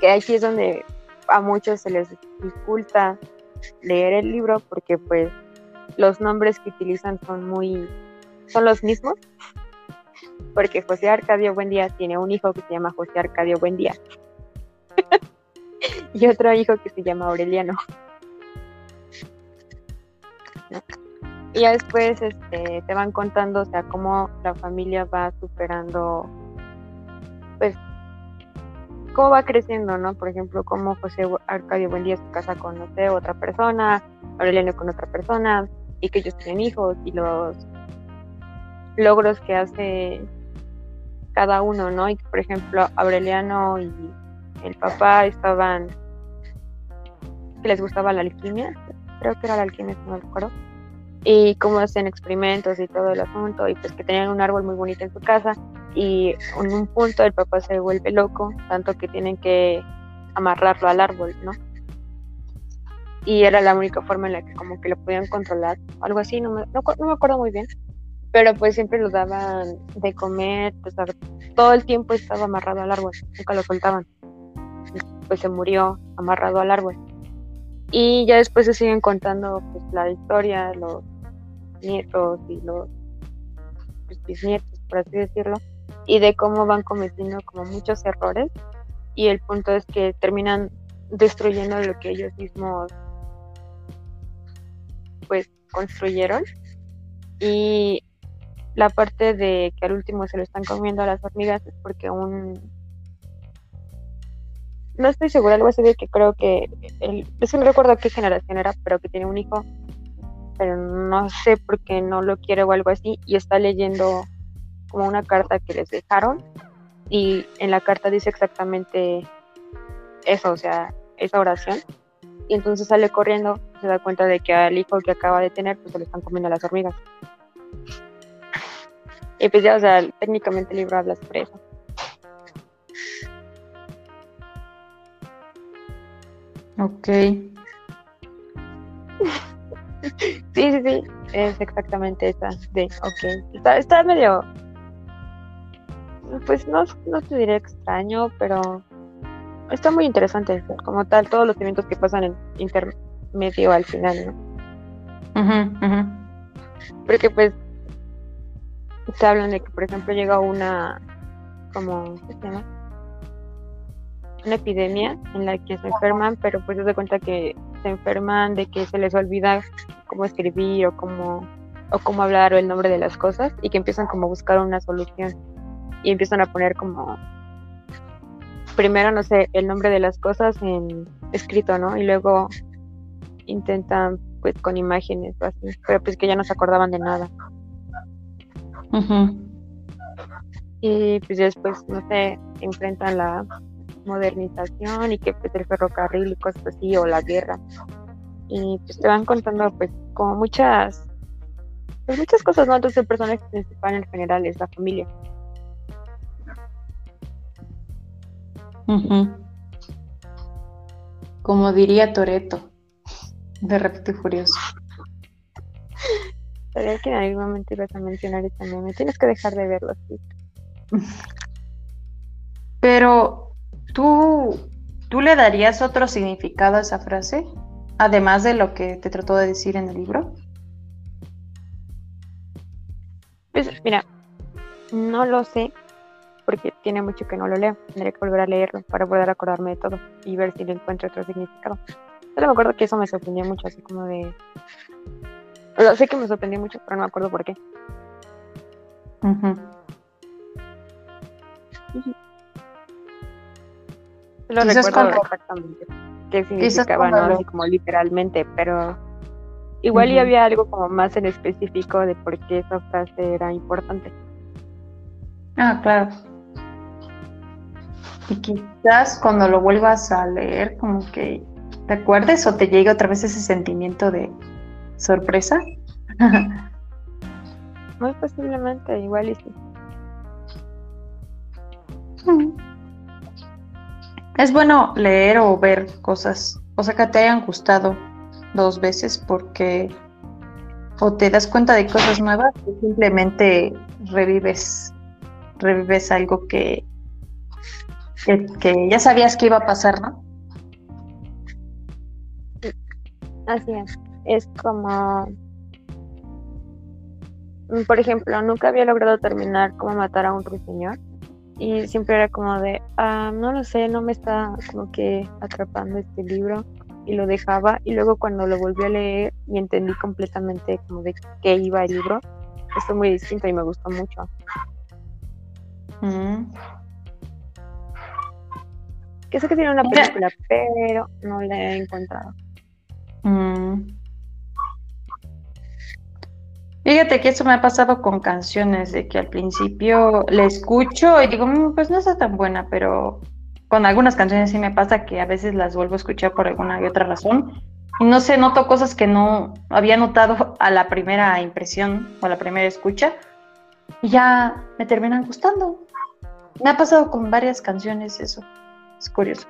que aquí es donde a muchos se les dificulta leer el libro porque pues los nombres que utilizan son muy son los mismos. Porque José Arcadio Buendía tiene un hijo que se llama José Arcadio Buendía. Y otro hijo que se llama Aureliano. Y después este, te van contando, o sea, cómo la familia va superando, pues, cómo va creciendo, ¿no? Por ejemplo, cómo José Arcadio Buendía se casa con, no sé, otra persona, Aureliano con otra persona, y que ellos tienen hijos, y los logros que hace cada uno, ¿no? Y que, por ejemplo, Aureliano y el papá estaban, que les gustaba la alquimia, creo que era la alquimia, no me acuerdo y cómo hacen experimentos y todo el asunto y pues que tenían un árbol muy bonito en su casa y en un punto el papá se vuelve loco, tanto que tienen que amarrarlo al árbol, ¿no? Y era la única forma en la que como que lo podían controlar, algo así, no me, no, me acuerdo muy bien, pero pues siempre lo daban de comer, pues todo el tiempo estaba amarrado al árbol, nunca lo soltaban. Pues se murió amarrado al árbol. Y ya después se siguen contando pues, la historia, los nietos y los pues, bisnietos, por así decirlo, y de cómo van cometiendo como muchos errores y el punto es que terminan destruyendo lo que ellos mismos pues construyeron. Y la parte de que al último se lo están comiendo a las hormigas es porque un no estoy segura, algo así de que creo que el, no recuerdo qué generación era, pero que tiene un hijo, pero no sé por qué no lo quiere o algo así, y está leyendo como una carta que les dejaron, y en la carta dice exactamente eso, o sea, esa oración, y entonces sale corriendo, se da cuenta de que al hijo que acaba de tener, pues se lo están comiendo las hormigas. Y pues ya, o sea, técnicamente el libro habla sobre eso. Ok. sí, sí, sí, es exactamente esa de, ok. Está, está medio, pues no, no te diré extraño, pero está muy interesante, como tal, todos los eventos que pasan en intermedio al final, ¿no? Porque pues se hablan de que, por ejemplo, llega una, como, ¿qué se llama? una epidemia en la que se enferman, pero pues se da cuenta que se enferman de que se les olvida cómo escribir o cómo, o cómo hablar o el nombre de las cosas y que empiezan como a buscar una solución y empiezan a poner como primero no sé el nombre de las cosas en escrito no y luego intentan pues con imágenes o así pero pues que ya no se acordaban de nada. Y pues después no sé enfrentan la modernización y que pues el ferrocarril y cosas así o la guerra. Y pues te van contando pues como muchas pues muchas cosas no entonces el personaje principal en general es la familia como diría Toreto de Rápido y Furioso Sabía que en algún momento ibas a mencionar eso también. Me tienes que dejar de verlo así. Pero ¿Tú, ¿Tú le darías otro significado a esa frase? Además de lo que te trató de decir en el libro. Pues mira, no lo sé porque tiene mucho que no lo leo. Tendré que volver a leerlo para poder acordarme de todo y ver si le encuentro otro significado. Solo me acuerdo que eso me sorprendió mucho, así como de... sé que me sorprendió mucho, pero no me acuerdo por qué. Lo recuerdo exactamente qué significaba, ¿no? Así como literalmente, pero igual ya había algo como más en específico de por qué esa frase era importante. Ah, claro. Y quizás cuando lo vuelvas a leer, como que te acuerdes o te llegue otra vez ese sentimiento de sorpresa. Muy posiblemente, igual y sí. Es bueno leer o ver cosas, o sea, que te hayan gustado dos veces porque o te das cuenta de cosas nuevas o simplemente revives, revives algo que, que, ya sabías que iba a pasar, ¿no? Así es. Es como, por ejemplo, nunca había logrado terminar cómo matar a un ruiseñor y siempre era como de, ah, no lo sé, no me está como que atrapando este libro y lo dejaba y luego cuando lo volví a leer y entendí completamente como de qué iba el libro, fue muy distinto y me gustó mucho. Mm. Que sé que tiene una película, pero no la he encontrado. Mm. Fíjate que eso me ha pasado con canciones, de que al principio le escucho y digo, mm, pues no está tan buena, pero con algunas canciones sí me pasa que a veces las vuelvo a escuchar por alguna y otra razón. Y no sé, noto cosas que no había notado a la primera impresión o a la primera escucha y ya me terminan gustando. Me ha pasado con varias canciones eso. Es curioso.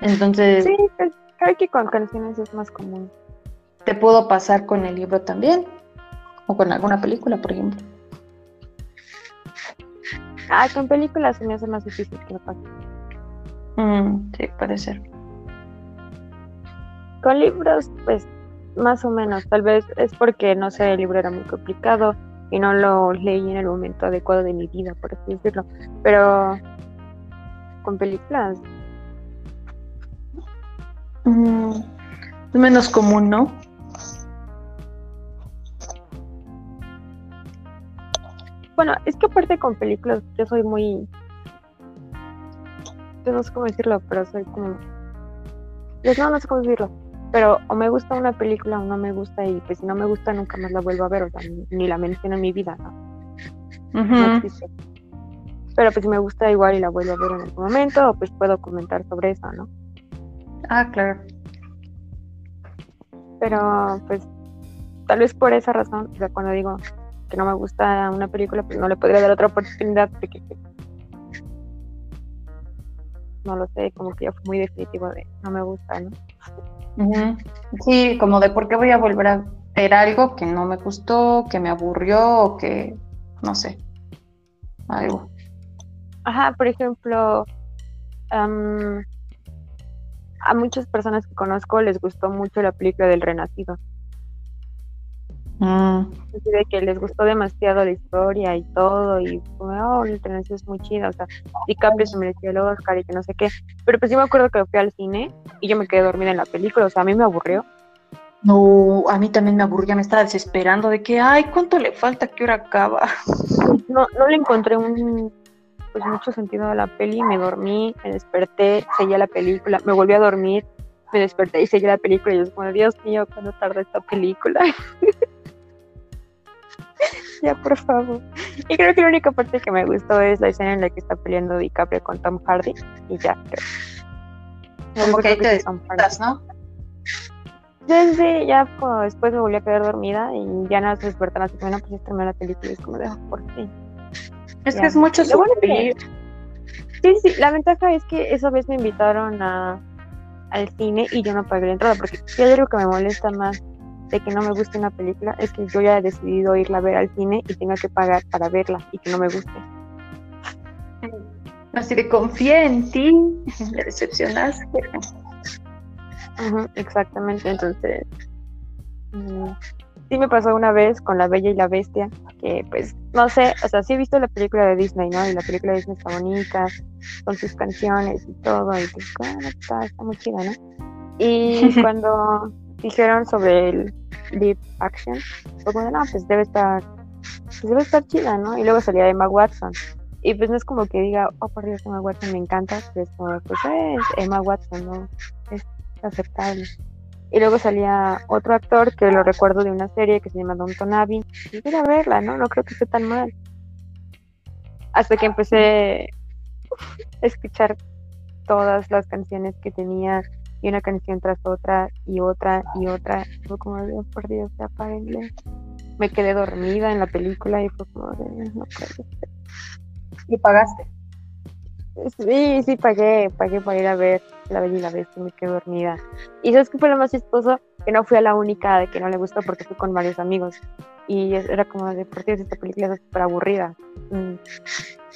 Entonces... Sí, pues, creo que con canciones es más común. ¿Te puedo pasar con el libro también? ¿O con alguna película, por ejemplo? Ah, con películas se me hace más difícil que lo pase. Mm, sí, puede ser. Con libros, pues más o menos. Tal vez es porque, no sé, el libro era muy complicado y no lo leí en el momento adecuado de mi vida, por así decirlo. Pero con películas. Mm, es menos común, ¿no? Bueno, es que aparte con películas yo soy muy... Yo no sé cómo decirlo, pero soy como... No, no sé cómo decirlo pero o me gusta una película o no me gusta y pues si no me gusta nunca más la vuelvo a ver, o sea, ni, la menciono en mi vida, ¿no? existe. Pero pues si me gusta igual y la vuelvo a ver en algún momento, pues puedo comentar sobre eso, ¿no? Ah, claro. Pero pues tal vez por esa razón, o sea, cuando digo que no me gusta una película, pues no le podría dar otra oportunidad porque no lo sé, como que ya fue muy definitivo de no me gusta, ¿no? Sí, como de por qué voy a volver a ver algo que no me gustó, que me aburrió o que, no sé, algo. Ajá, por ejemplo, a muchas personas que conozco les gustó mucho la película del Renacido. Mm. de que les gustó demasiado la historia y todo, y oh, el Renacido es muy chido, o sea, DiCaprio se mereció el Oscar y que no sé qué. Pero pues sí me acuerdo que fui al cine y yo me quedé dormida en la película, o sea, a mí me aburrió. No, a mí también me aburría, me estaba desesperando de que, ay, ¿cuánto le falta? ¿Qué hora acaba? No, no le encontré un, pues mucho sentido a la peli, me dormí, me desperté, seguía la película, me volví a dormir, me desperté y seguí la película y yo como, Dios mío, ¿cuándo tarda esta película? ya, por favor. Y creo que la única parte que me gustó es la escena en la que está peleando DiCaprio con Tom Hardy. Y ya, creo. Como que ahí te despertas, ¿no? Sí, sí, ya pues, después me volví a quedar dormida y ya nada se despertan así, bueno, pues ya terminó la película y es como de, oh, por fin. Es que es mucho sufrir. Sí, sí, la ventaja es que esa vez me invitaron a, al cine y yo no pagué la entrada, porque si hay algo que me molesta más de que no me guste una película es que yo ya he decidido irla a ver al cine y tenga que pagar para verla y que no me guste. Así de confía en ti, me decepcionaste. exactamente, entonces mm, sí me pasó una vez con La Bella y la Bestia, que pues no sé, o sea, sí he visto la película de Disney, ¿no? Y la película de Disney está bonita, con sus canciones y todo, y pues ah, está, está muy chida, ¿no? Y cuando dijeron sobre el live action, pues no, pues debe estar, pues debe estar chida, ¿no? Y luego salía Emma Watson. Y pues no es como que diga, oh por Dios, Emma Watson me encanta, pues como, pues es Emma Watson, ¿no? Es aceptable. Y luego salía otro actor que lo recuerdo de una serie que se llama Don Tonavi. Y quería verla, ¿no? No creo que esté tan mal. Hasta que empecé a escuchar todas las canciones que tenía y una canción tras otra y otra y otra. Fue como, Dios por Dios, ya párenle. Me quedé dormida en la película y fue como, de, no puede ¿Y pagaste? Sí, sí, pagué, pagué para ir a ver La Bella y la Bestia y me quedé dormida. Y sabes que fue lo más chistoso, que no fui a la única de que no le gustó porque fui con varios amigos. Y era como de, por Dios, esta película es súper aburrida. Mm,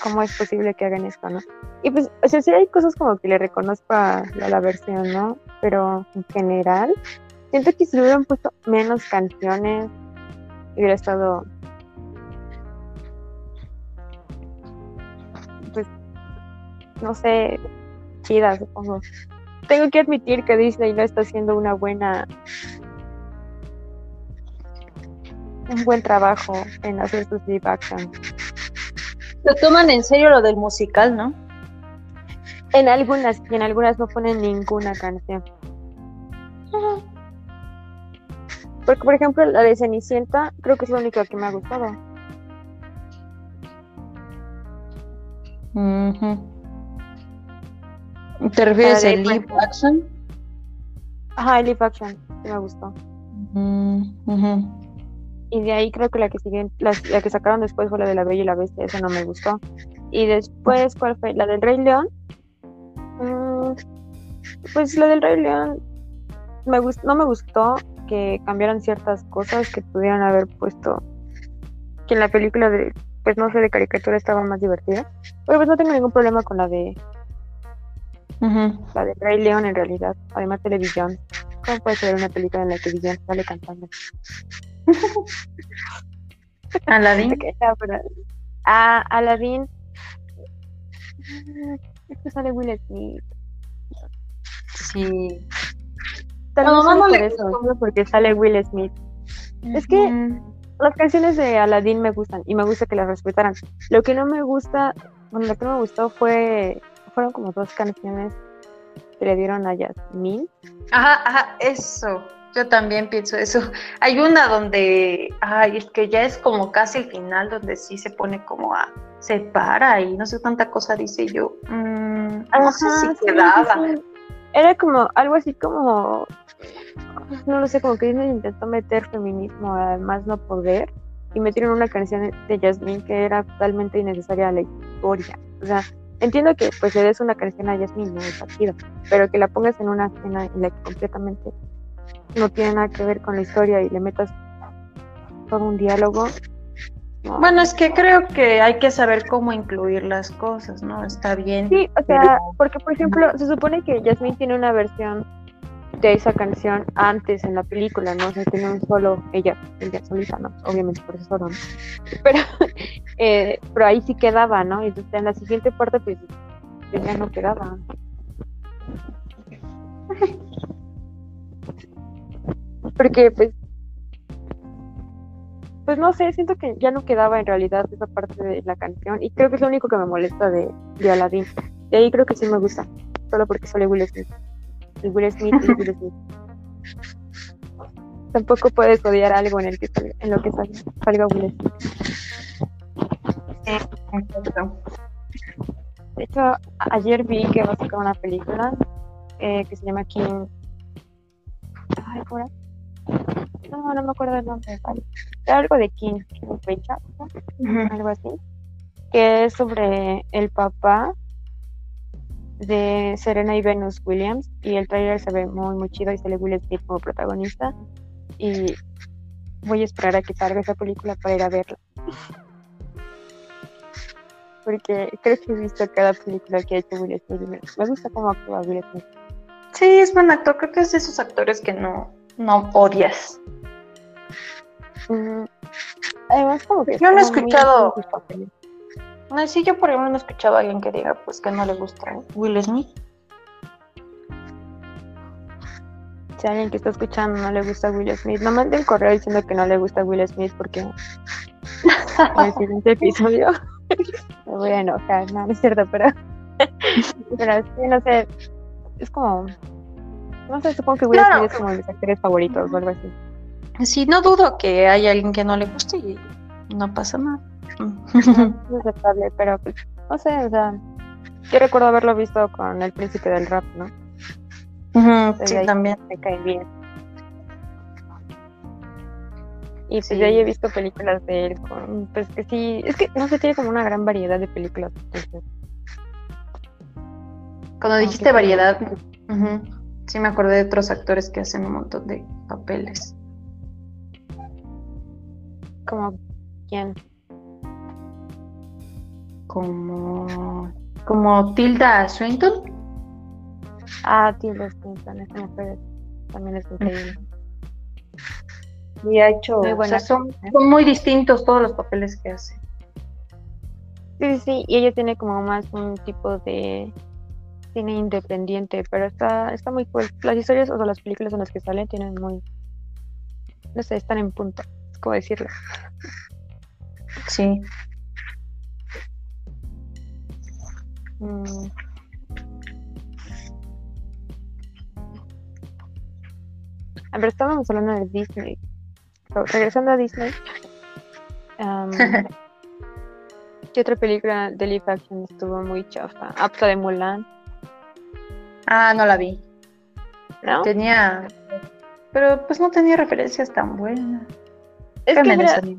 ¿Cómo es posible que hagan esto, no? Y pues, o sea, sí hay cosas como que le reconozco a la, versión, ¿no? Pero en general, siento que si hubieran puesto menos canciones, hubiera estado pues no sé, chida, supongo. Tengo que admitir que Disney no está haciendo una buena un buen trabajo en hacer sus live action. Lo toman en serio lo del musical, ¿no? En algunas, y en algunas no ponen ninguna canción. Porque, por ejemplo, la de Cenicienta, creo que es la única que me ha gustado. ¿Te refieres a live action? Ajá, el live action, me gustó. Y de ahí creo que la que siguen, la, que sacaron después fue la de la Bella y la Bestia, esa no me gustó. Y después, ¿cuál fue? La del Rey León. Mm, pues la del Rey León me no me gustó que cambiaran ciertas cosas que pudieran haber puesto que en la película de pues no sé de caricatura estaba más divertida pero pues no tengo ningún problema con la de la de Rey León en realidad además televisión ¿Cómo puede ser una película en la que sale cantando? Aladdin. Ah, Aladdin. Es que sale Will Smith. Sí. Tal vez no, por eso, solo porque sale Will Smith. Es que las canciones de Aladdin me gustan y me gusta que las respetaran. Lo que no me gusta, bueno, lo que no me gustó fue, fueron como dos canciones que le dieron a Jasmine. Ajá, ajá, eso. Yo también pienso eso. Hay una donde, ay, es que ya es como casi el final, donde sí se pone como a, se para y no sé cuánta cosa dice yo. Mm, no sé si quedaba. Era como algo así como, no lo sé, como que Disney intentó meter feminismo además no poder y metieron una canción de Jasmine que era totalmente innecesaria a la historia. O sea, entiendo que pues le des una canción a Jasmine, no es chido, pero que la pongas en una escena en la que completamente no tiene nada que ver con la historia y le metas todo un diálogo. Bueno, es que creo que hay que saber cómo incluir las cosas, ¿no? Está bien. Sí, o sea, porque por ejemplo, se supone que Jasmine tiene una versión de esa canción antes en la película, ¿no? O sea, tiene un solo, ella, ella solita, ¿no? Obviamente por eso solo, ¿no? Pero, eh, pero ahí sí quedaba, ¿no? Y entonces en la siguiente parte, pues, ya no quedaba. Porque, pues, pues no sé, siento que ya no quedaba en realidad esa parte de la canción y creo que es lo único que me molesta de, de Aladdin. De ahí creo que sí me gusta, solo porque sale Will Smith. Will Smith y Will Smith. Tampoco puedes odiar algo en, el que, en lo que salga, salga Will Smith. De hecho, ayer vi que va a sacar una película eh, que se llama King. Ay, ¿cómo no, no me acuerdo el nombre, algo de King, Richard, algo así, que es sobre el papá de Serena y Venus Williams y el trailer se ve muy muy chido y sale Will Smith como protagonista y voy a esperar a que salga esa película para ir a verla porque creo que he visto cada película que ha hecho Will Smith y me, gusta cómo actúa Will Smith sí es buen actor creo que es de esos actores que no no odias Además, como que. Yo no he escuchado. No, sí, yo por ejemplo no he escuchado a alguien que diga pues que no le gusta Will Smith. Si alguien que está escuchando no le gusta Will Smith, no mande un correo diciendo que no le gusta Will Smith porque en el siguiente episodio me voy a enojar. No, no es cierto, pero. pero sí, no sé. Es como. No sé, supongo que Will Smith es como de mis actores favoritos o algo así. Sí, no dudo que haya alguien que no le guste y no pasa nada. es aceptable, pero pues, no sé, o sea, yo recuerdo haberlo visto con el príncipe del rap, ¿no? sí, también. Me cae bien. Y pues ya he visto películas de él, con, pues que sí, es que no sé, tiene como una gran variedad de películas. Cuando dijiste variedad, sí me acordé de otros actores que hacen un montón de papeles. ¿Como quién? Como, como Tilda Swinton. Ah, Tilda Swinton, esa mujer también es increíble. Y ha hecho, son, son, muy distintos todos los papeles que hace. Sí, sí, y ella tiene como más un tipo de cine independiente, pero está, está muy cool. Las historias o las películas en las que salen tienen muy, no sé, están en punto decirlo. Sí. Mm. A ver, estábamos hablando de Disney. regresando a Disney. ¿Qué otra película de live action estuvo muy chafa? Apta de Mulan. Ah, no la vi. ¿No? Tenía. Pero pues no tenía referencias tan buenas. Es que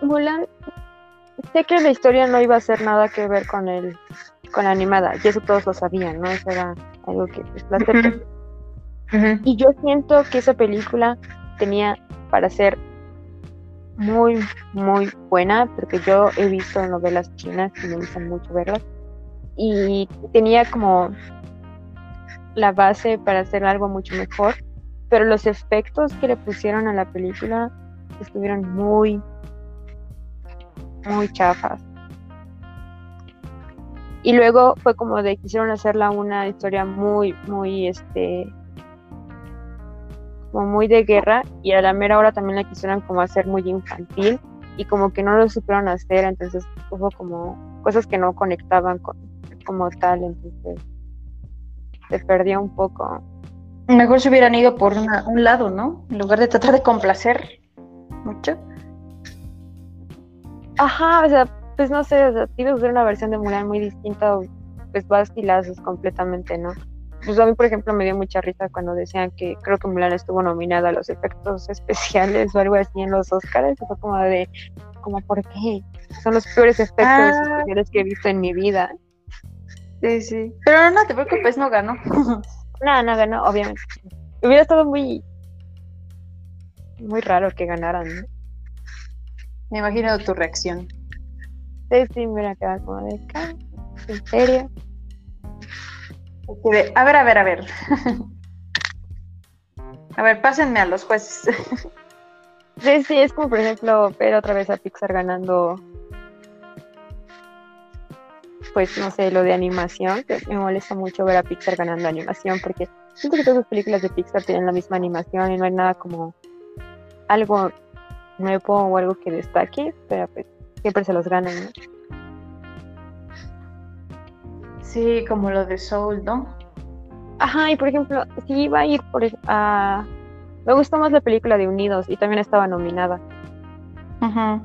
Mulan, sé que la historia no iba a ser nada que ver con el con la animada, y eso todos lo sabían, ¿no? Eso era algo que pues, la Y yo siento que esa película tenía para ser muy, muy buena, porque yo he visto novelas chinas y me gustan mucho verlas, y tenía como la base para hacer algo mucho mejor, pero los efectos que le pusieron a la película estuvieron muy, muy chafas. Y luego fue como de quisieron hacerla una historia muy, muy, este, como muy de guerra y a la mera hora también la quisieron como hacer muy infantil y como que no lo supieron hacer, entonces hubo como cosas que no conectaban con, como tal, entonces se perdió un poco. Mejor se hubieran ido por un lado, ¿no? En lugar de tratar de complacer mucho. Ajá, o sea, pues no sé, o sea, si ver una versión de Mulan muy distinta, pues vas y la haces completamente, ¿no? Pues a mí, por ejemplo, me dio mucha risa cuando decían que creo que Mulan estuvo nominada a los efectos especiales o algo así en los Oscars. Y fue como de, como, ¿por qué? Son los peores efectos ah. especiales que he visto en mi vida. Sí, sí. Pero no te preocupes, no ganó. no, no ganó, obviamente. Hubiera estado muy, muy raro que ganaran, ¿no? Me imagino tu reacción. Sí, sí, mira, quedar como de acá. ¿En serio? A ver, a ver, a ver. a ver, pásenme a los jueces. sí, sí, es como por ejemplo ver otra vez a Pixar ganando pues no sé, lo de animación, que me molesta mucho ver a Pixar ganando animación porque siento que todas las películas de Pixar tienen la misma animación y no hay nada como algo nuevo o algo que destaque, pero pues siempre se los ganan, ¿no? Sí, como lo de Soul, ¿no? Ajá, y por ejemplo, si iba a ir por a... Me gustó más la película de Unidos y también estaba nominada. Ajá.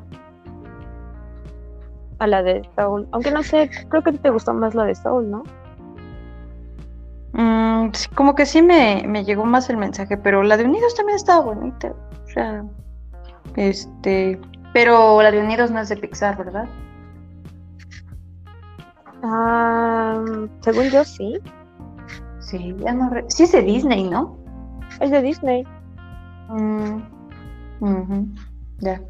A la de Soul. Aunque no sé, creo que te gustó más la de Soul, ¿no? Mm, como que sí me, me, llegó más el mensaje, pero la de Unidos también estaba bonita. O sea, este, pero la de Unidos no es de Pixar, ¿verdad? Ah, según yo sí. Sí, ya no sí es de Disney, ¿no? Es de Disney. Mm, ya.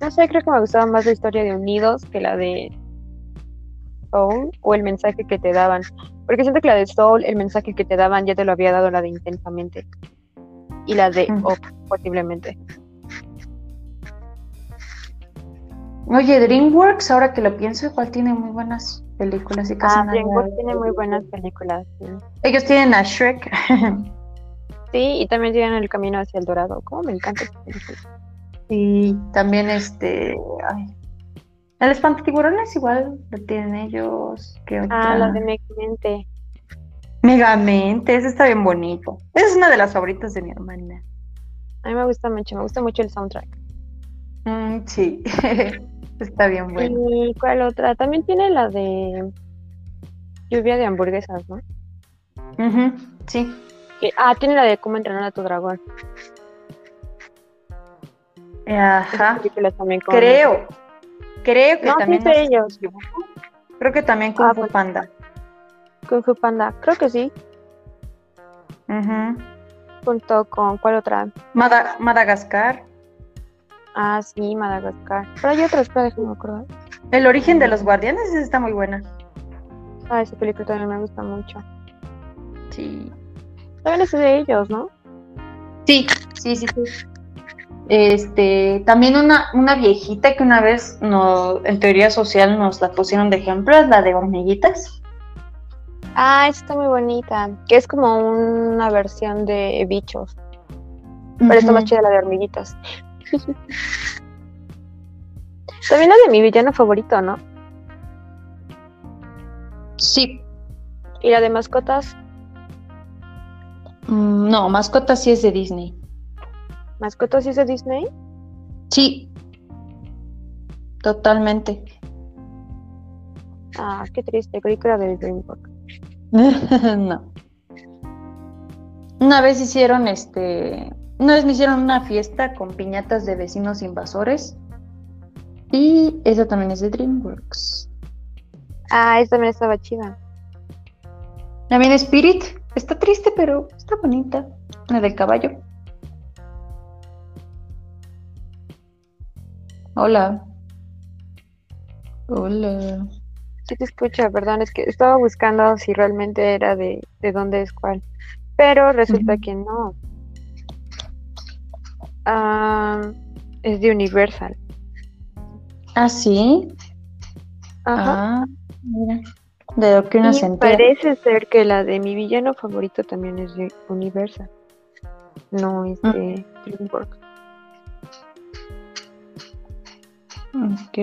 No sé, creo que me gustaba más la historia de Unidos que la de Soul o el mensaje que te daban. Porque siento que la de Soul, el mensaje que te daban ya te lo había dado la de Intensamente. Y la de Up, posiblemente. Oye, DreamWorks, ahora que lo pienso, igual tiene muy buenas películas y casi ah, DreamWorks tiene muy buenas películas. Ellos tienen a Shrek. sí, y también tienen El Camino hacia el Dorado. ¿Cómo me encanta esta película? Sí, también este. Ay. El es igual lo tienen ellos. Ah, la de Megamente. Megamente, ese está bien bonito. es una de las favoritas de mi hermana. A mí me gusta mucho, me gusta mucho el soundtrack. Mm, sí. Está bien bueno. ¿Y cuál otra? También tiene la de lluvia de hamburguesas, ¿no? sí. ah, tiene la de cómo entrenar a tu dragón. Ajá. Creo. Creo que también. Sí ellos. Creo que también Kung ah, Fu pues. Panda. Kung Fu Panda, creo que sí. Junto con, ¿cuál otra? Madagascar. Ah, sí, Madagascar. Pero hay otras, pero déjame acordar. El origen de los guardianes está muy buena. Ah, esa película también me gusta mucho. Sí. También es de ellos, ¿no? Sí, sí, sí, sí. Este, también una, una viejita que una vez no, en teoría social nos la pusieron de ejemplo es la de hormiguitas. Ah, esa está muy bonita. Que es como una versión de bichos. Pero está más chida la de hormiguitas. También la de mi villano favorito, ¿no? Sí. ¿Y la de mascotas? Mm, no, mascotas sí es de Disney. ¿Mascotas sí es de Disney? Sí. Totalmente. Ah, qué triste, creí que era de DreamWorks. no. Una vez hicieron este una vez me hicieron una fiesta con piñatas de vecinos invasores. Y esa también es de DreamWorks. Ah, esa también estaba chida. También Spirit. Está triste, pero está bonita. La del caballo. Hola. Hola. Sí te escucha, perdón, es que estaba buscando si realmente era de, de dónde es cuál. Pero resulta que no. Ah, es de Universal. ¿Ah, sí? Ajá. Ah, mira. De lo que uno y se entera. parece ser que la de mi villano favorito también es de Universal. No es de DreamWorks. Ok.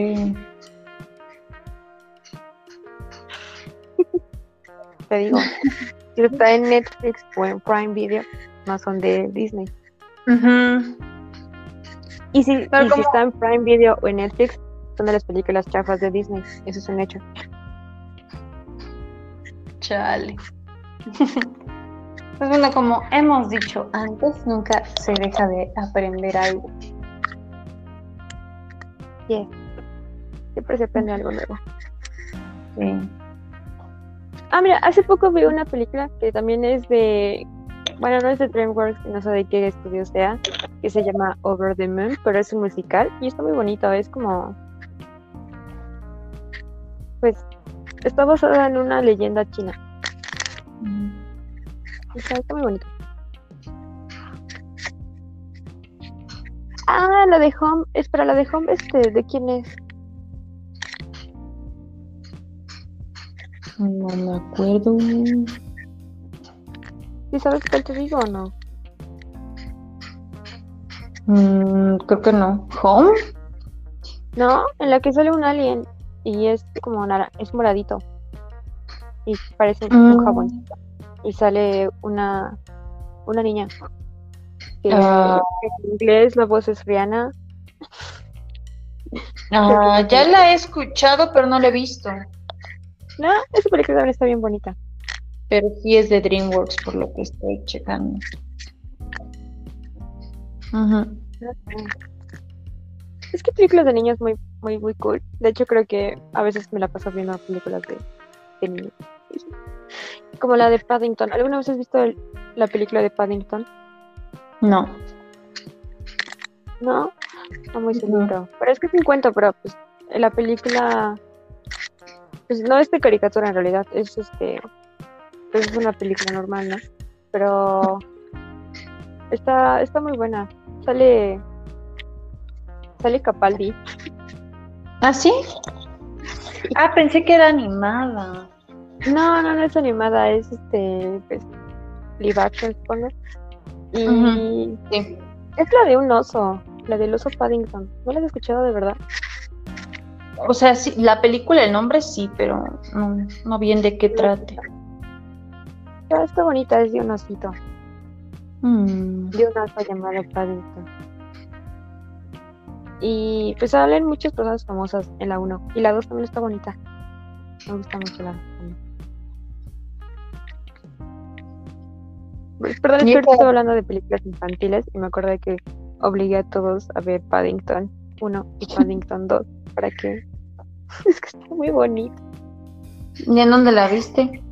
Te digo, si está en Netflix o en Prime Video, no son de Disney. Ujú. Y si, y si está en Prime Video o en Netflix, son de las películas chafas de Disney. Eso es un hecho. Chale. Pues bueno, como hemos dicho antes, nunca se deja de aprender algo. Siempre se aprende algo nuevo. Sí. Ah, mira, hace poco vi una película que también es de. Bueno, no es de DreamWorks, no sé de qué estudio sea, que se llama Over the Moon, pero es un musical y está muy bonito. Es como. Pues. Está basada en una leyenda china. Está, está muy bonito. Ah, la de Home. Espera, la de Home, este, ¿de quién es? No me acuerdo. ¿Sí sabes cuál te digo o no? Mm, creo que no. ¿Home? No, en la que sale un alien y es como nara- es moradito y parece un Mm. jaboncito y sale una una niña que Ah. en inglés la voz es Rihanna Ah, ya la he escuchado, pero no la he visto. no esa película también está bien bonita Pero sí es de DreamWorks, por lo que estoy checando. Ujú. es que películas de niños muy muy muy cool de hecho creo que a veces me la paso viendo películas de, de niños como la de Paddington ¿alguna vez has visto el- la película de Paddington? No. No, no muy seguro. Pero es que es un cuento, pero pues la película pues no es de caricatura en realidad, es este pues es una película normal, ¿no? Pero está está muy buena. Sale sale Capaldi. ¿Ah, sí? Ah, pensé que era animada. No, no, no es animada, es este pues live action, supongo. Y. Sí. es la de un oso, la del oso Paddington. ¿No la has escuchado de verdad? O sea, sí, la película, el nombre sí, pero no, no bien de qué trate. Pero está bonita, es de un osito. Mm. de un oso llamado Paddington. Y pues salen muchas personas famosas en la 1. Y la 2 también está bonita. Me gusta mucho la 2 también. Pues, Perdón, es que Nico. ahorita estoy hablando de películas infantiles y me acordé que obligué a todos a ver Paddington 1 y Paddington 2 para que... Es que está muy bonito. ¿Y en dónde la viste?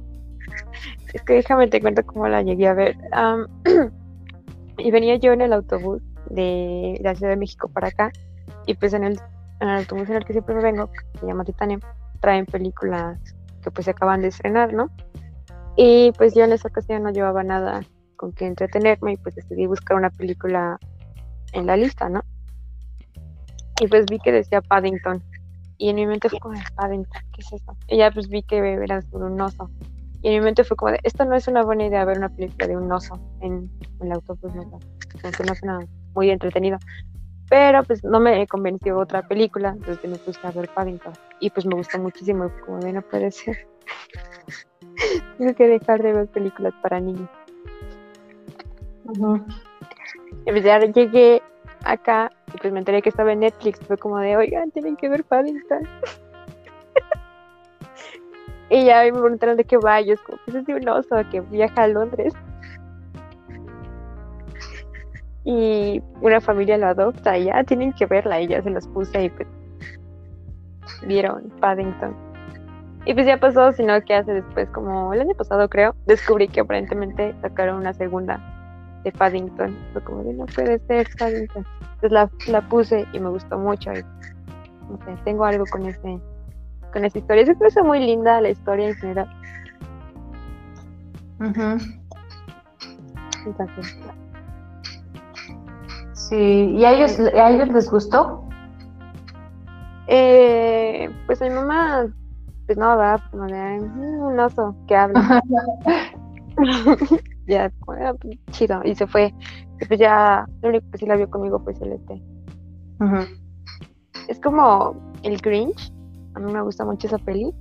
Es que déjame te cuento cómo la llegué a ver. Am, y venía yo en el autobús de la Ciudad de México para acá. Y pues en el, en el autobús en el que siempre me vengo, que se llama Titanium, traen películas que pues se acaban de estrenar, ¿no? Y pues yo en esa ocasión no llevaba nada con que entretenerme y pues decidí buscar una película en la lista, ¿no? Y pues vi que decía Paddington. Y en mi mente fue como, Paddington, ¿qué es eso? Y ya pues vi que era sobre un oso. Y en mi mente fue como de, esto no es una buena idea ver una película de un oso en, en el autobús, ¿no? Como que no suena muy entretenido. Pero pues no me convenció otra película, entonces me puse a ver Paddington. Y pues me gustó muchísimo, y como de, no puede ser. Tengo que dejar de ver películas para niños. Y pues ya llegué acá y pues me enteré que estaba en Netflix. Fue como de, oigan, tienen que ver Paddington. y ya me preguntaron de qué va. Yo es como, pues es de un que viaja a Londres. Y una familia lo adopta y ya tienen que verla. Y ya se los puse y pues vieron Paddington. Y pues ya pasó, sino que hace después, como el año pasado creo, descubrí que aparentemente sacaron una segunda de Paddington. Fue como de no puede ser Paddington. Entonces la, la puse y me gustó mucho. Y, no sé, tengo algo con ese con esa historia. Es que es muy linda la historia en general. Entonces, Sí, ¿y a ellos, a ellos les gustó? Eh, pues mi mamá, pues no, va, como de mm, un oso que habla. ya, bueno, pues, chido, y se fue. Y pues ya, lo único que sí la vio conmigo fue Celeste. Es como el Grinch, a mí me gusta mucho esa peli.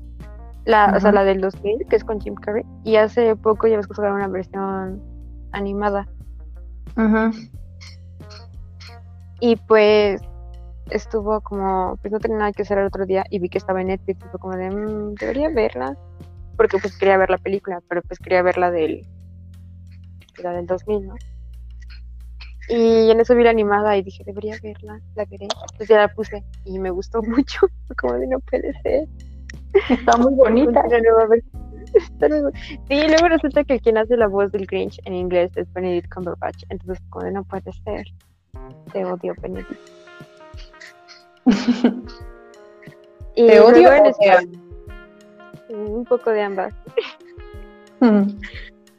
La, O sea, la del 2000, que es con Jim Carrey. Y hace poco ya ves que sacaron una versión animada. Y pues estuvo como, pues no tenía nada que hacer el otro día y vi que estaba en Netflix y fue como de, mmm, debería verla. Porque pues quería ver la película, pero pues quería ver la del, la del 2000, ¿no? Y en eso vi la animada y dije, debería verla, la veré. Entonces ya la puse y me gustó mucho. Como de no puede ser. Está muy bonita. Sí, luego resulta que quien hace la voz del Grinch en inglés es Benedict Cumberbatch. Entonces, como de no puede ser. Te odio, Benedict. ¿Te odio Un poco de ambas. Mm.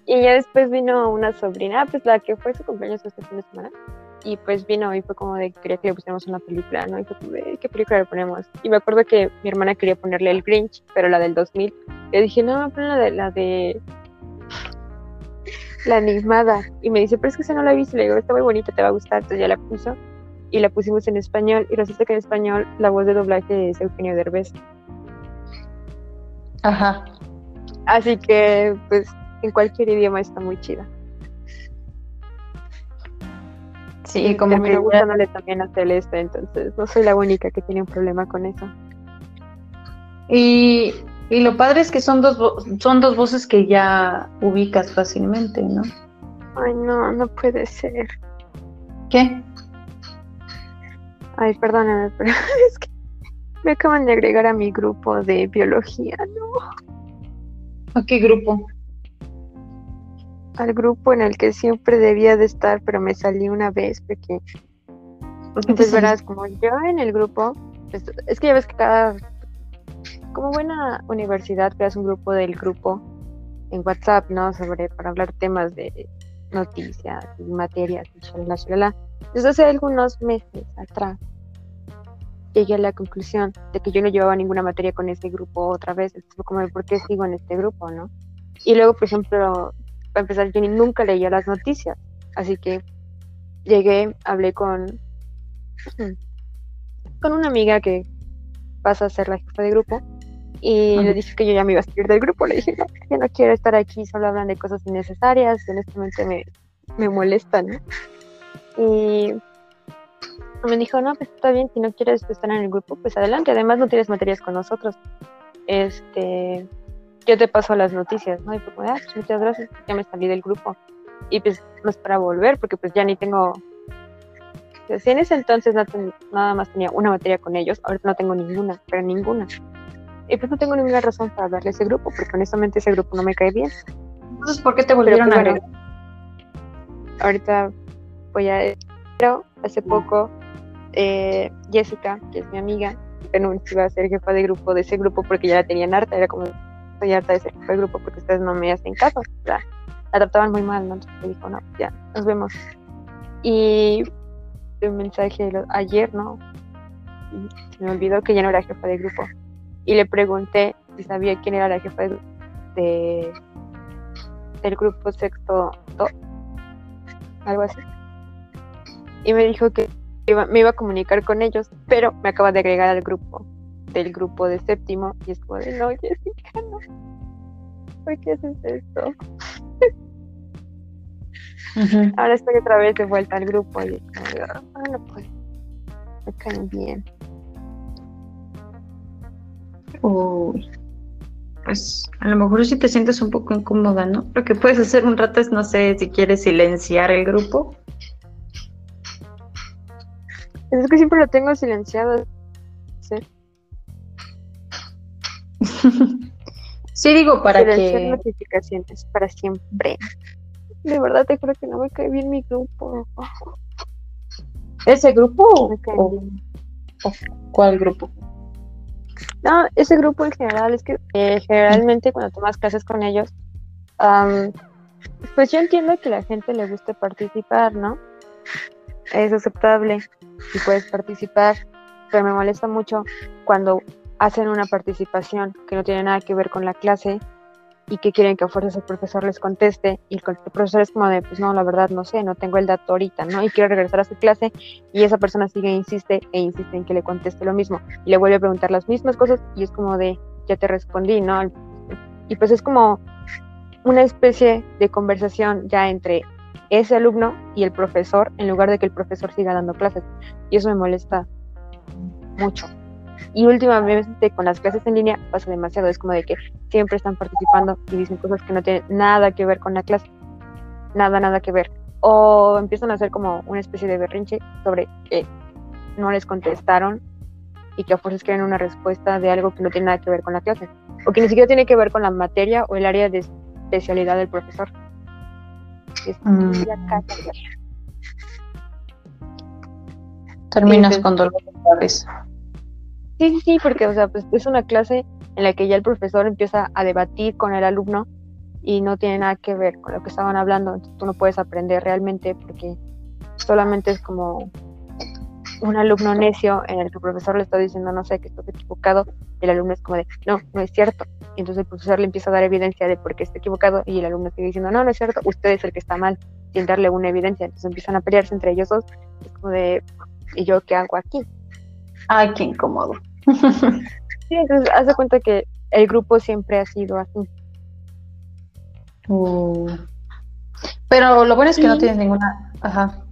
Y ya después vino una sobrina, pues la que fue su cumpleaños este fin de semana. Y pues vino y fue como de quería que le pusiéramos una película, ¿no? Y fue como de, ¿qué película le ponemos? Y me acuerdo que mi hermana quería ponerle el Grinch, pero la del 2000. Le dije, no, pon la de, la de la animada. Y me dice, pero es que esa no la he visto. Le digo, está muy bonita, te va a gustar. Entonces ya la puso y la pusimos en español. Y resulta que en español la voz de doblaje es Eugenio Derbez. Ajá. Así que, pues, en cualquier idioma está muy chida. Sí, como que me gusta también a Celeste, entonces no soy la única que tiene un problema con eso. Y, y lo padre es que son dos son dos voces que ya ubicas fácilmente, ¿no? Ay, no, no puede ser. ¿Qué? Ay, perdóname, pero es que me acaban de agregar a mi grupo de biología, ¿no? ¿A qué grupo? Al grupo en el que siempre debía de estar, pero me salí una vez porque, pues verás, como yo en el grupo, pues, es que ya ves que cada, como buena universidad, creas un grupo del grupo en WhatsApp, ¿no? Sobre, para hablar temas de noticias y materias y shalala, shalala. Desde hace algunos meses atrás llegué a la conclusión de que yo no llevaba ninguna materia con ese grupo otra vez. Como, ¿por qué sigo en este grupo, no? Y luego, por ejemplo, para empezar, yo nunca leía las noticias, así que llegué, hablé con, con una amiga que pasa a ser la jefa de grupo y le dije que yo ya me iba a salir del grupo. Le dije, no, yo no quiero estar aquí, solo hablan de cosas innecesarias, honestamente me, me molestan. Y me dijo, no, pues está bien, si no quieres estar en el grupo, pues adelante. Además no tienes materias con nosotros. Este, yo te paso las noticias, ¿no? Y ah, pues muchas gracias, ya me salí del grupo. Y pues no es para volver, porque pues ya ni tengo... Si en ese entonces nada más tenía una materia con ellos, ahorita no tengo ninguna, pero ninguna. Y pues no tengo ninguna razón para darle ese grupo, porque honestamente ese grupo no me cae bien. Entonces, ¿por qué te volvieron a ver? Ahorita voy a... Pero hace poco eh, Jessica, que es mi amiga, renunció a ser jefa de grupo de ese grupo porque ya la tenían harta, era como estoy harta de ser jefe grupo porque ustedes no me hacen caso. La, trataban muy mal, ¿no? Entonces me dijo, no, ya, nos vemos. Y un mensaje ayer, ¿no? Y me olvidó que ya no era jefa de grupo. Y le pregunté si sabía quién era la jefa de, del grupo sexto 2, algo así. Y me dijo que me iba a comunicar con ellos, pero me acaba de agregar al grupo del grupo de séptimo y es como de no, Jessica, no. ¿Por qué haces esto? Ahora estoy otra vez de vuelta al grupo y es como de, ah, pues me caen bien. Uy, pues a lo mejor si te sientes un poco incómoda, ¿no? Lo que puedes hacer un rato es, no sé, si quieres silenciar el grupo. Es que siempre lo tengo silenciado. sí, digo, para que... notificaciones para siempre. De verdad te juro que no me cae bien mi grupo. ¿Ese grupo? O, ¿Cuál grupo? No, ese grupo en general es que eh, generalmente cuando tomas clases con ellos, pues yo entiendo que a la gente le guste participar, ¿no? es aceptable y puedes participar, pero me molesta mucho cuando hacen una participación que no tiene nada que ver con la clase y que quieren que a fuerzas el profesor les conteste y el, profesor es como de, pues no, la verdad no sé, no tengo el dato ahorita, ¿no? Y quiere regresar a su clase y esa persona sigue e insiste e insiste en que le conteste lo mismo y le vuelve a preguntar las mismas cosas y es como de, ya te respondí, ¿no? Y pues es como una especie de conversación ya entre ese alumno y el profesor en lugar de que el profesor siga dando clases y eso me molesta mucho. Y últimamente con las clases en línea pasa demasiado, es como de que siempre están participando y dicen cosas que no tienen nada que ver con la clase, nada, nada que ver. O empiezan a hacer como una especie de berrinche sobre que no les contestaron y que a fuerzas quieren una respuesta de algo que no tiene nada que ver con la clase, o que ni siquiera tiene que ver con la materia o el área de especialidad del profesor. Mm. Terminas con dolor de cabeza. Sí, sí, sí, porque o sea, pues es una clase en la que ya el profesor empieza a debatir con el alumno y no tiene nada que ver con lo que estaban hablando, entonces tú no puedes aprender realmente porque solamente es como un alumno necio en el que el profesor le está diciendo, no sé, que estás equivocado, y el alumno es como de, no, no es cierto. Y entonces el profesor le empieza a dar evidencia de por qué está equivocado y el alumno sigue diciendo, no, no es cierto, usted es el que está mal, sin darle una evidencia. Entonces empiezan a pelearse entre ellos dos, es como de, ¿y yo qué hago aquí? Ay, qué incómodo. Sí, entonces haz de cuenta que el grupo siempre ha sido así. Uh. Pero lo bueno es que no tienes ninguna. Ajá.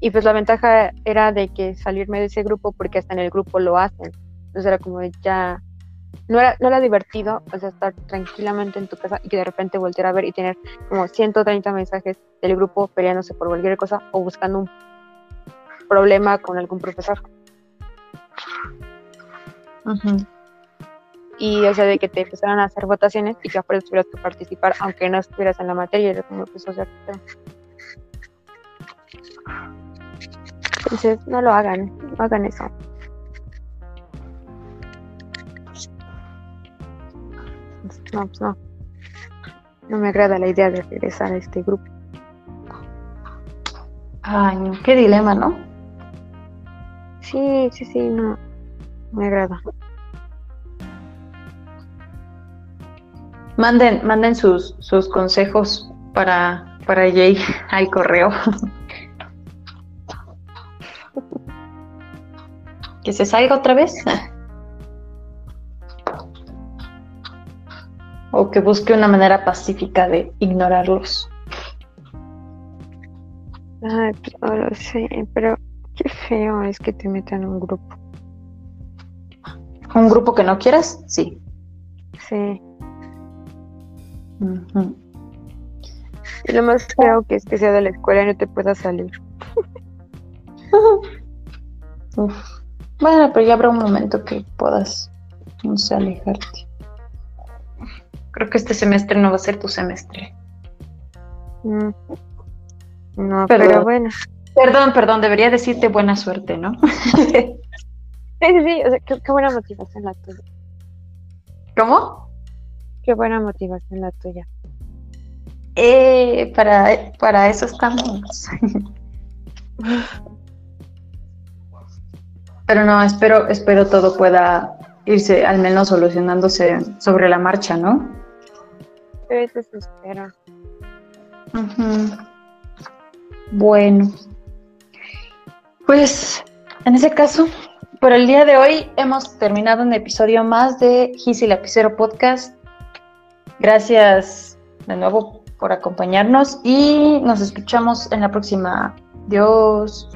Y pues la ventaja era de que salirme de ese grupo porque hasta en el grupo lo hacen. Entonces era como ya. No era, no era divertido, o sea, estar tranquilamente en tu casa y que de repente voltear a ver y tener como 130 mensajes del grupo peleándose por cualquier cosa o buscando un problema con algún profesor. Y o sea, de que te empezaran a hacer votaciones y que afuera tuvieras que participar, aunque no estuvieras en la materia, era como pues, o sea, Entonces, no lo hagan, no hagan eso. No, pues no. No me agrada la idea de regresar a este grupo. Ay, qué dilema, ¿no? Sí, sí, sí, no. Me agrada. Manden, manden sus, sus consejos para, para Jay al correo. que se salga otra vez. o que busque una manera pacífica de ignorarlos. No lo sé, pero feo es que te metan en un grupo. ¿Un grupo que no quieras? Sí. Sí. Y lo más feo que es que sea de la escuela y no te puedas salir. Bueno, pero ya habrá un momento que puedas, no sé, alejarte. Creo que este semestre no va a ser tu semestre. Mm. No, pero bueno. Perdón, perdón, debería decirte buena suerte, ¿no? sí, sí, sí, o sea, qué, qué buena motivación la tuya. ¿Cómo? Qué buena motivación la tuya. Eh, para, para eso estamos. Pero no, espero, espero todo pueda irse al menos solucionándose sobre la marcha, ¿no? Eso se espera. Bueno, pues en ese caso, por el día de hoy hemos terminado un episodio más de Gis y Lapicero Podcast. Gracias de nuevo por acompañarnos y nos escuchamos en la próxima. Dios.